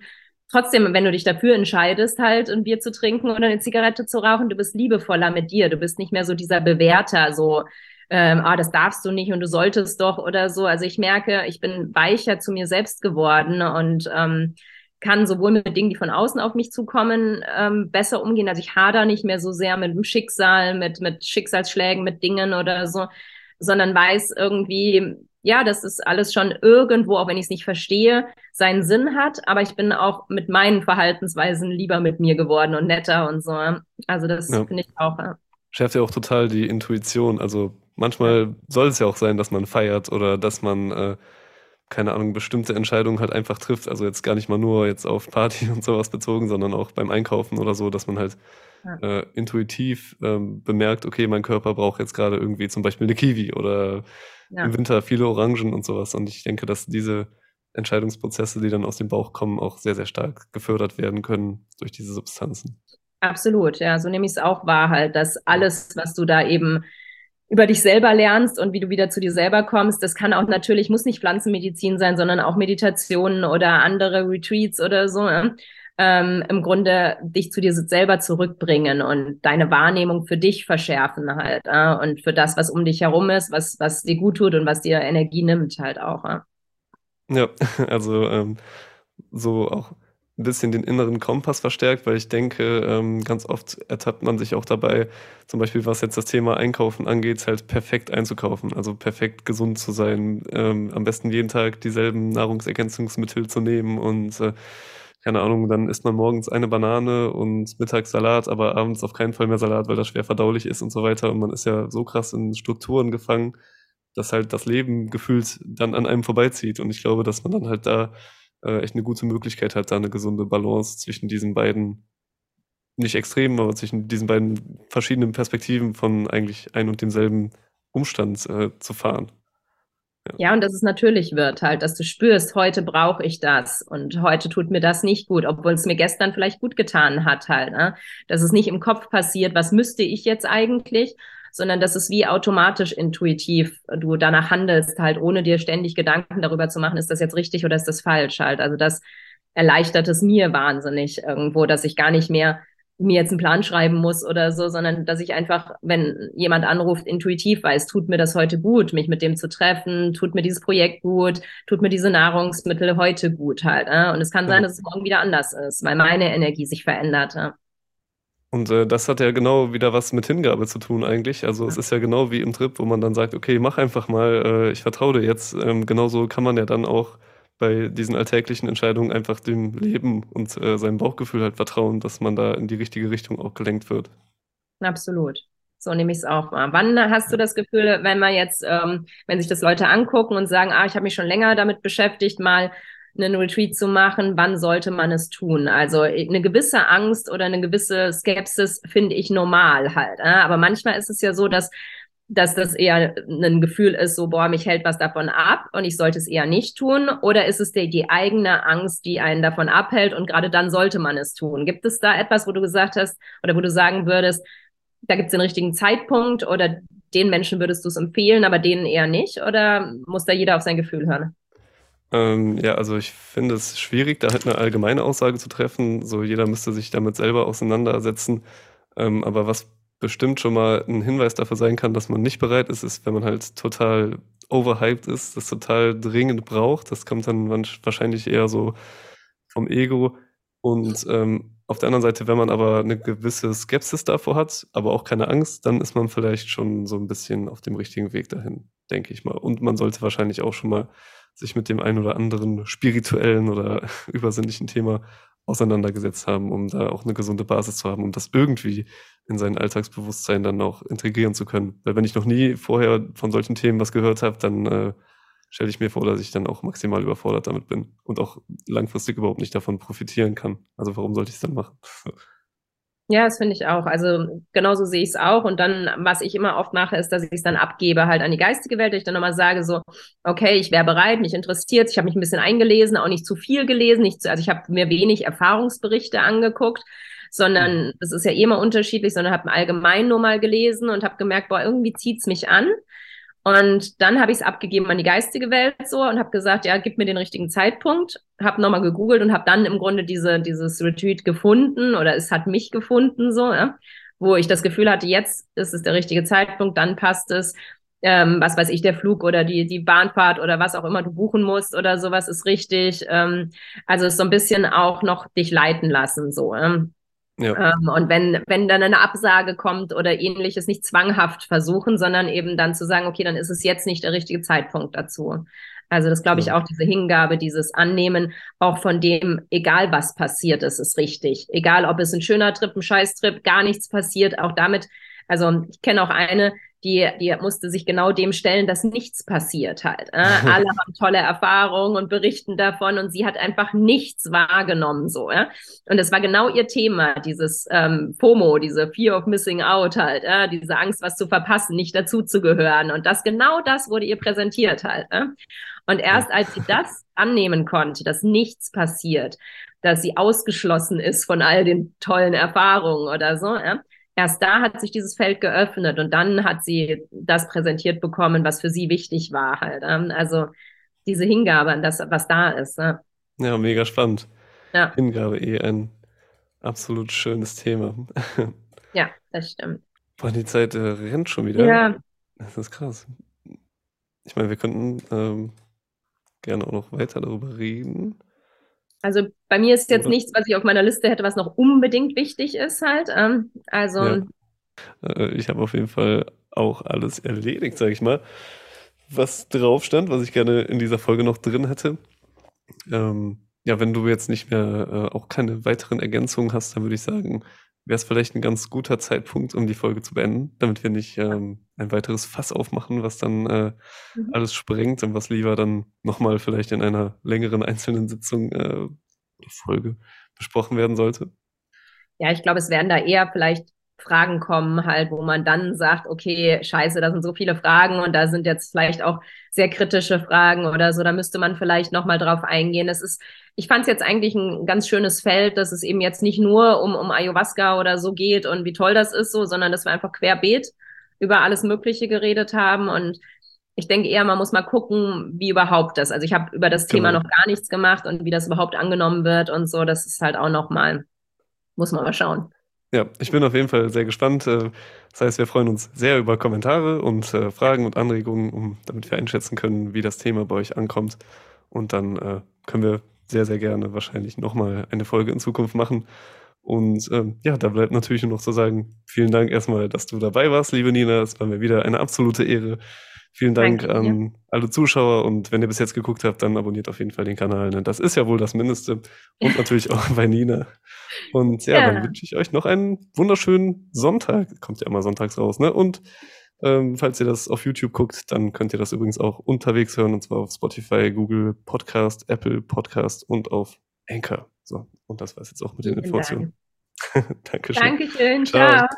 trotzdem, wenn du dich dafür entscheidest, halt ein Bier zu trinken oder eine Zigarette zu rauchen, du bist liebevoller mit dir. Du bist nicht mehr so dieser Bewerter, so, ähm, ah, das darfst du nicht und du solltest doch oder so. Also ich merke, ich bin weicher zu mir selbst geworden und ähm, kann sowohl mit Dingen, die von außen auf mich zukommen, ähm, besser umgehen. Also ich hader nicht mehr so sehr mit dem Schicksal, mit, mit Schicksalsschlägen, mit Dingen oder so, sondern weiß irgendwie, ja, dass es alles schon irgendwo, auch wenn ich es nicht verstehe, seinen Sinn hat. Aber ich bin auch mit meinen Verhaltensweisen lieber mit mir geworden und netter und so. Also das ja. finde ich auch. Ja. Schärft ja auch total die Intuition. Also manchmal soll es ja auch sein, dass man feiert oder dass man äh, keine Ahnung, bestimmte Entscheidungen halt einfach trifft. Also jetzt gar nicht mal nur jetzt auf Party und sowas bezogen, sondern auch beim Einkaufen oder so, dass man halt ja. äh, intuitiv ähm, bemerkt, okay, mein Körper braucht jetzt gerade irgendwie zum Beispiel eine Kiwi oder ja. im Winter viele Orangen und sowas. Und ich denke, dass diese Entscheidungsprozesse, die dann aus dem Bauch kommen, auch sehr, sehr stark gefördert werden können durch diese Substanzen. Absolut, ja, so nehme ich es auch wahr, halt, dass alles, was du da eben über dich selber lernst und wie du wieder zu dir selber kommst. Das kann auch natürlich, muss nicht Pflanzenmedizin sein, sondern auch Meditationen oder andere Retreats oder so. Ähm, Im Grunde dich zu dir selber zurückbringen und deine Wahrnehmung für dich verschärfen halt äh, und für das, was um dich herum ist, was, was dir gut tut und was dir Energie nimmt halt auch. Äh. Ja, also ähm, so auch ein bisschen den inneren Kompass verstärkt, weil ich denke, ähm, ganz oft ertappt man sich auch dabei, zum Beispiel was jetzt das Thema Einkaufen angeht, halt perfekt einzukaufen, also perfekt gesund zu sein, ähm, am besten jeden Tag dieselben Nahrungsergänzungsmittel zu nehmen und äh, keine Ahnung, dann isst man morgens eine Banane und mittags Salat, aber abends auf keinen Fall mehr Salat, weil das schwer verdaulich ist und so weiter. Und man ist ja so krass in Strukturen gefangen, dass halt das Leben gefühlt dann an einem vorbeizieht. Und ich glaube, dass man dann halt da äh, echt eine gute Möglichkeit hat, da eine gesunde Balance zwischen diesen beiden, nicht extremen, aber zwischen diesen beiden verschiedenen Perspektiven von eigentlich ein und demselben Umstand äh, zu fahren. Ja. und dass es natürlich wird halt, dass du spürst, heute brauche ich das und heute tut mir das nicht gut, obwohl es mir gestern vielleicht gut getan hat halt. Ne? Dass es nicht im Kopf passiert, was müsste ich jetzt eigentlich, sondern dass es wie automatisch intuitiv du danach handelst, halt ohne dir ständig Gedanken darüber zu machen, ist das jetzt richtig oder ist das falsch halt. Also das erleichtert es mir wahnsinnig irgendwo, dass ich gar nicht mehr mir jetzt einen Plan schreiben muss oder so, sondern dass ich einfach, wenn jemand anruft, intuitiv weiß, tut mir das heute gut, mich mit dem zu treffen, tut mir dieses Projekt gut, tut mir diese Nahrungsmittel heute gut halt. Äh? Und es kann sein, dass es morgen wieder anders ist, weil meine Energie sich verändert. Äh? Und äh, das hat ja genau wieder was mit Hingabe zu tun eigentlich. Also es ist ja genau wie im Trip, wo man dann sagt, okay, mach einfach mal, äh, ich vertraue dir jetzt. Ähm, genauso kann man ja dann auch bei diesen alltäglichen Entscheidungen einfach dem Leben und äh, seinem Bauchgefühl halt vertrauen, dass man da in die richtige Richtung auch gelenkt wird. Absolut. So nehme ich es auch mal. Wann hast du das Gefühl, wenn man jetzt, ähm, wenn sich das Leute angucken und sagen, ah, ich habe mich schon länger damit beschäftigt, mal einen Retreat zu machen, wann sollte man es tun? Also eine gewisse Angst oder eine gewisse Skepsis finde ich normal halt. Äh? Aber manchmal ist es ja so, dass dass das eher ein Gefühl ist, so, boah, mich hält was davon ab und ich sollte es eher nicht tun? Oder ist es die, die eigene Angst, die einen davon abhält und gerade dann sollte man es tun? Gibt es da etwas, wo du gesagt hast oder wo du sagen würdest, da gibt es den richtigen Zeitpunkt oder den Menschen würdest du es empfehlen, aber denen eher nicht? Oder muss da jeder auf sein Gefühl hören? Ähm, ja, also ich finde es schwierig, da halt eine allgemeine Aussage zu treffen. So jeder müsste sich damit selber auseinandersetzen. Ähm, aber was bestimmt schon mal ein Hinweis dafür sein kann, dass man nicht bereit ist, ist, wenn man halt total overhyped ist, das total dringend braucht. Das kommt dann wahrscheinlich eher so vom Ego. Und ähm, auf der anderen Seite, wenn man aber eine gewisse Skepsis davor hat, aber auch keine Angst, dann ist man vielleicht schon so ein bisschen auf dem richtigen Weg dahin, denke ich mal. Und man sollte wahrscheinlich auch schon mal sich mit dem einen oder anderen spirituellen oder übersinnlichen Thema auseinandergesetzt haben, um da auch eine gesunde Basis zu haben, um das irgendwie in sein Alltagsbewusstsein dann auch integrieren zu können. Weil wenn ich noch nie vorher von solchen Themen was gehört habe, dann äh, stelle ich mir vor, dass ich dann auch maximal überfordert damit bin und auch langfristig überhaupt nicht davon profitieren kann. Also warum sollte ich es dann machen? Ja, das finde ich auch. Also genauso sehe ich es auch. Und dann, was ich immer oft mache, ist, dass ich es dann abgebe halt an die geistige Welt. Ich dann nochmal sage so, okay, ich wäre bereit, mich interessiert, ich habe mich ein bisschen eingelesen, auch nicht zu viel gelesen. Nicht zu, also ich habe mir wenig Erfahrungsberichte angeguckt, sondern es ist ja eh immer unterschiedlich, sondern habe allgemein nur mal gelesen und habe gemerkt, boah, irgendwie zieht's mich an. Und dann habe ich es abgegeben an die geistige Welt so und habe gesagt, ja, gib mir den richtigen Zeitpunkt. Habe nochmal gegoogelt und habe dann im Grunde diese, dieses Retreat gefunden oder es hat mich gefunden so, ja, wo ich das Gefühl hatte, jetzt ist es der richtige Zeitpunkt, dann passt es. ähm, was weiß ich, der Flug oder die, die Bahnfahrt oder was auch immer du buchen musst oder sowas ist richtig. Ähm, also ist so ein bisschen auch noch dich leiten lassen, so. Ähm. Ja. Ähm, und wenn, wenn dann eine Absage kommt oder ähnliches, nicht zwanghaft versuchen, sondern eben dann zu sagen, okay, dann ist es jetzt nicht der richtige Zeitpunkt dazu. Also das glaube ich auch, diese Hingabe, dieses Annehmen, auch von dem, egal was passiert ist, ist richtig. Egal, ob es ein schöner Trip, ein Scheißtrip, gar nichts passiert, auch damit, also ich kenne auch eine, die, die musste sich genau dem stellen, dass nichts passiert halt. Äh? Alle haben tolle Erfahrungen und berichten davon und sie hat einfach nichts wahrgenommen so. Ja? Und es war genau ihr Thema, dieses ähm, FOMO, diese Fear of Missing Out halt, äh? diese Angst, was zu verpassen, nicht dazuzugehören. Und das genau das wurde ihr präsentiert halt. Äh? Und erst als sie das annehmen konnte, dass nichts passiert, dass sie ausgeschlossen ist von all den tollen Erfahrungen oder so, ja, erst da hat sich dieses Feld geöffnet und dann hat sie das präsentiert bekommen, was für sie wichtig war halt. Also diese Hingabe an das, was da ist. Ne? Ja, mega spannend. Ja. Hingabe eh ein absolut schönes Thema. Ja, das stimmt. Boah, die Zeit äh, rennt schon wieder. Ja. Das ist krass. Ich meine, wir könnten ähm, gerne auch noch weiter darüber reden. Also bei mir ist jetzt nichts, was ich auf meiner Liste hätte, was noch unbedingt wichtig ist halt. Ähm, also. Ja. Äh, ich habe auf jeden Fall auch alles erledigt, sage ich mal, was drauf stand, was ich gerne in dieser Folge noch drin hätte. Ähm, ja, wenn du jetzt nicht mehr äh, auch keine weiteren Ergänzungen hast, dann würde ich sagen, wäre es vielleicht ein ganz guter Zeitpunkt, um die Folge zu beenden, damit wir nicht ähm, ein weiteres Fass aufmachen, was dann äh, mhm. alles sprengt und was lieber dann nochmal vielleicht in einer längeren einzelnen Sitzung äh, Folge besprochen werden sollte. Ja, ich glaube, es werden da eher vielleicht Fragen kommen, halt, wo man dann sagt, okay, scheiße, da sind so viele Fragen und da sind jetzt vielleicht auch sehr kritische Fragen oder so, da müsste man vielleicht nochmal drauf eingehen. Es ist, ich fand es jetzt eigentlich ein ganz schönes Feld, dass es eben jetzt nicht nur um, um Ayahuasca oder so geht und wie toll das ist, so, sondern dass wir einfach querbeet über alles Mögliche geredet haben und ich denke eher, man muss mal gucken, wie überhaupt das. Also ich habe über das Thema genau. noch gar nichts gemacht und wie das überhaupt angenommen wird und so. Das ist halt auch nochmal, muss man mal schauen. Ja, ich bin auf jeden Fall sehr gespannt. Äh, das heißt, wir freuen uns sehr über Kommentare und äh, Fragen und Anregungen, um, damit wir einschätzen können, wie das Thema bei euch ankommt. Und dann äh, können wir sehr, sehr gerne wahrscheinlich nochmal eine Folge in Zukunft machen. Und ähm, ja, da bleibt natürlich nur noch zu sagen, vielen Dank erstmal, dass du dabei warst, liebe Nina. Es war mir wieder eine absolute Ehre. Vielen Dank Danke, an ja. alle Zuschauer und wenn ihr bis jetzt geguckt habt, dann abonniert auf jeden Fall den Kanal. Ne? Das ist ja wohl das Mindeste. Und natürlich auch bei Nina. Und ja, ja. dann wünsche ich euch noch einen wunderschönen Sonntag. Kommt ja immer sonntags raus, ne? Und ähm, falls ihr das auf YouTube guckt, dann könnt ihr das übrigens auch unterwegs hören und zwar auf Spotify, Google Podcast, Apple Podcast und auf Anchor. So, und das war es jetzt auch mit den Informationen. Dank. Dankeschön. Dankeschön. ciao. ciao.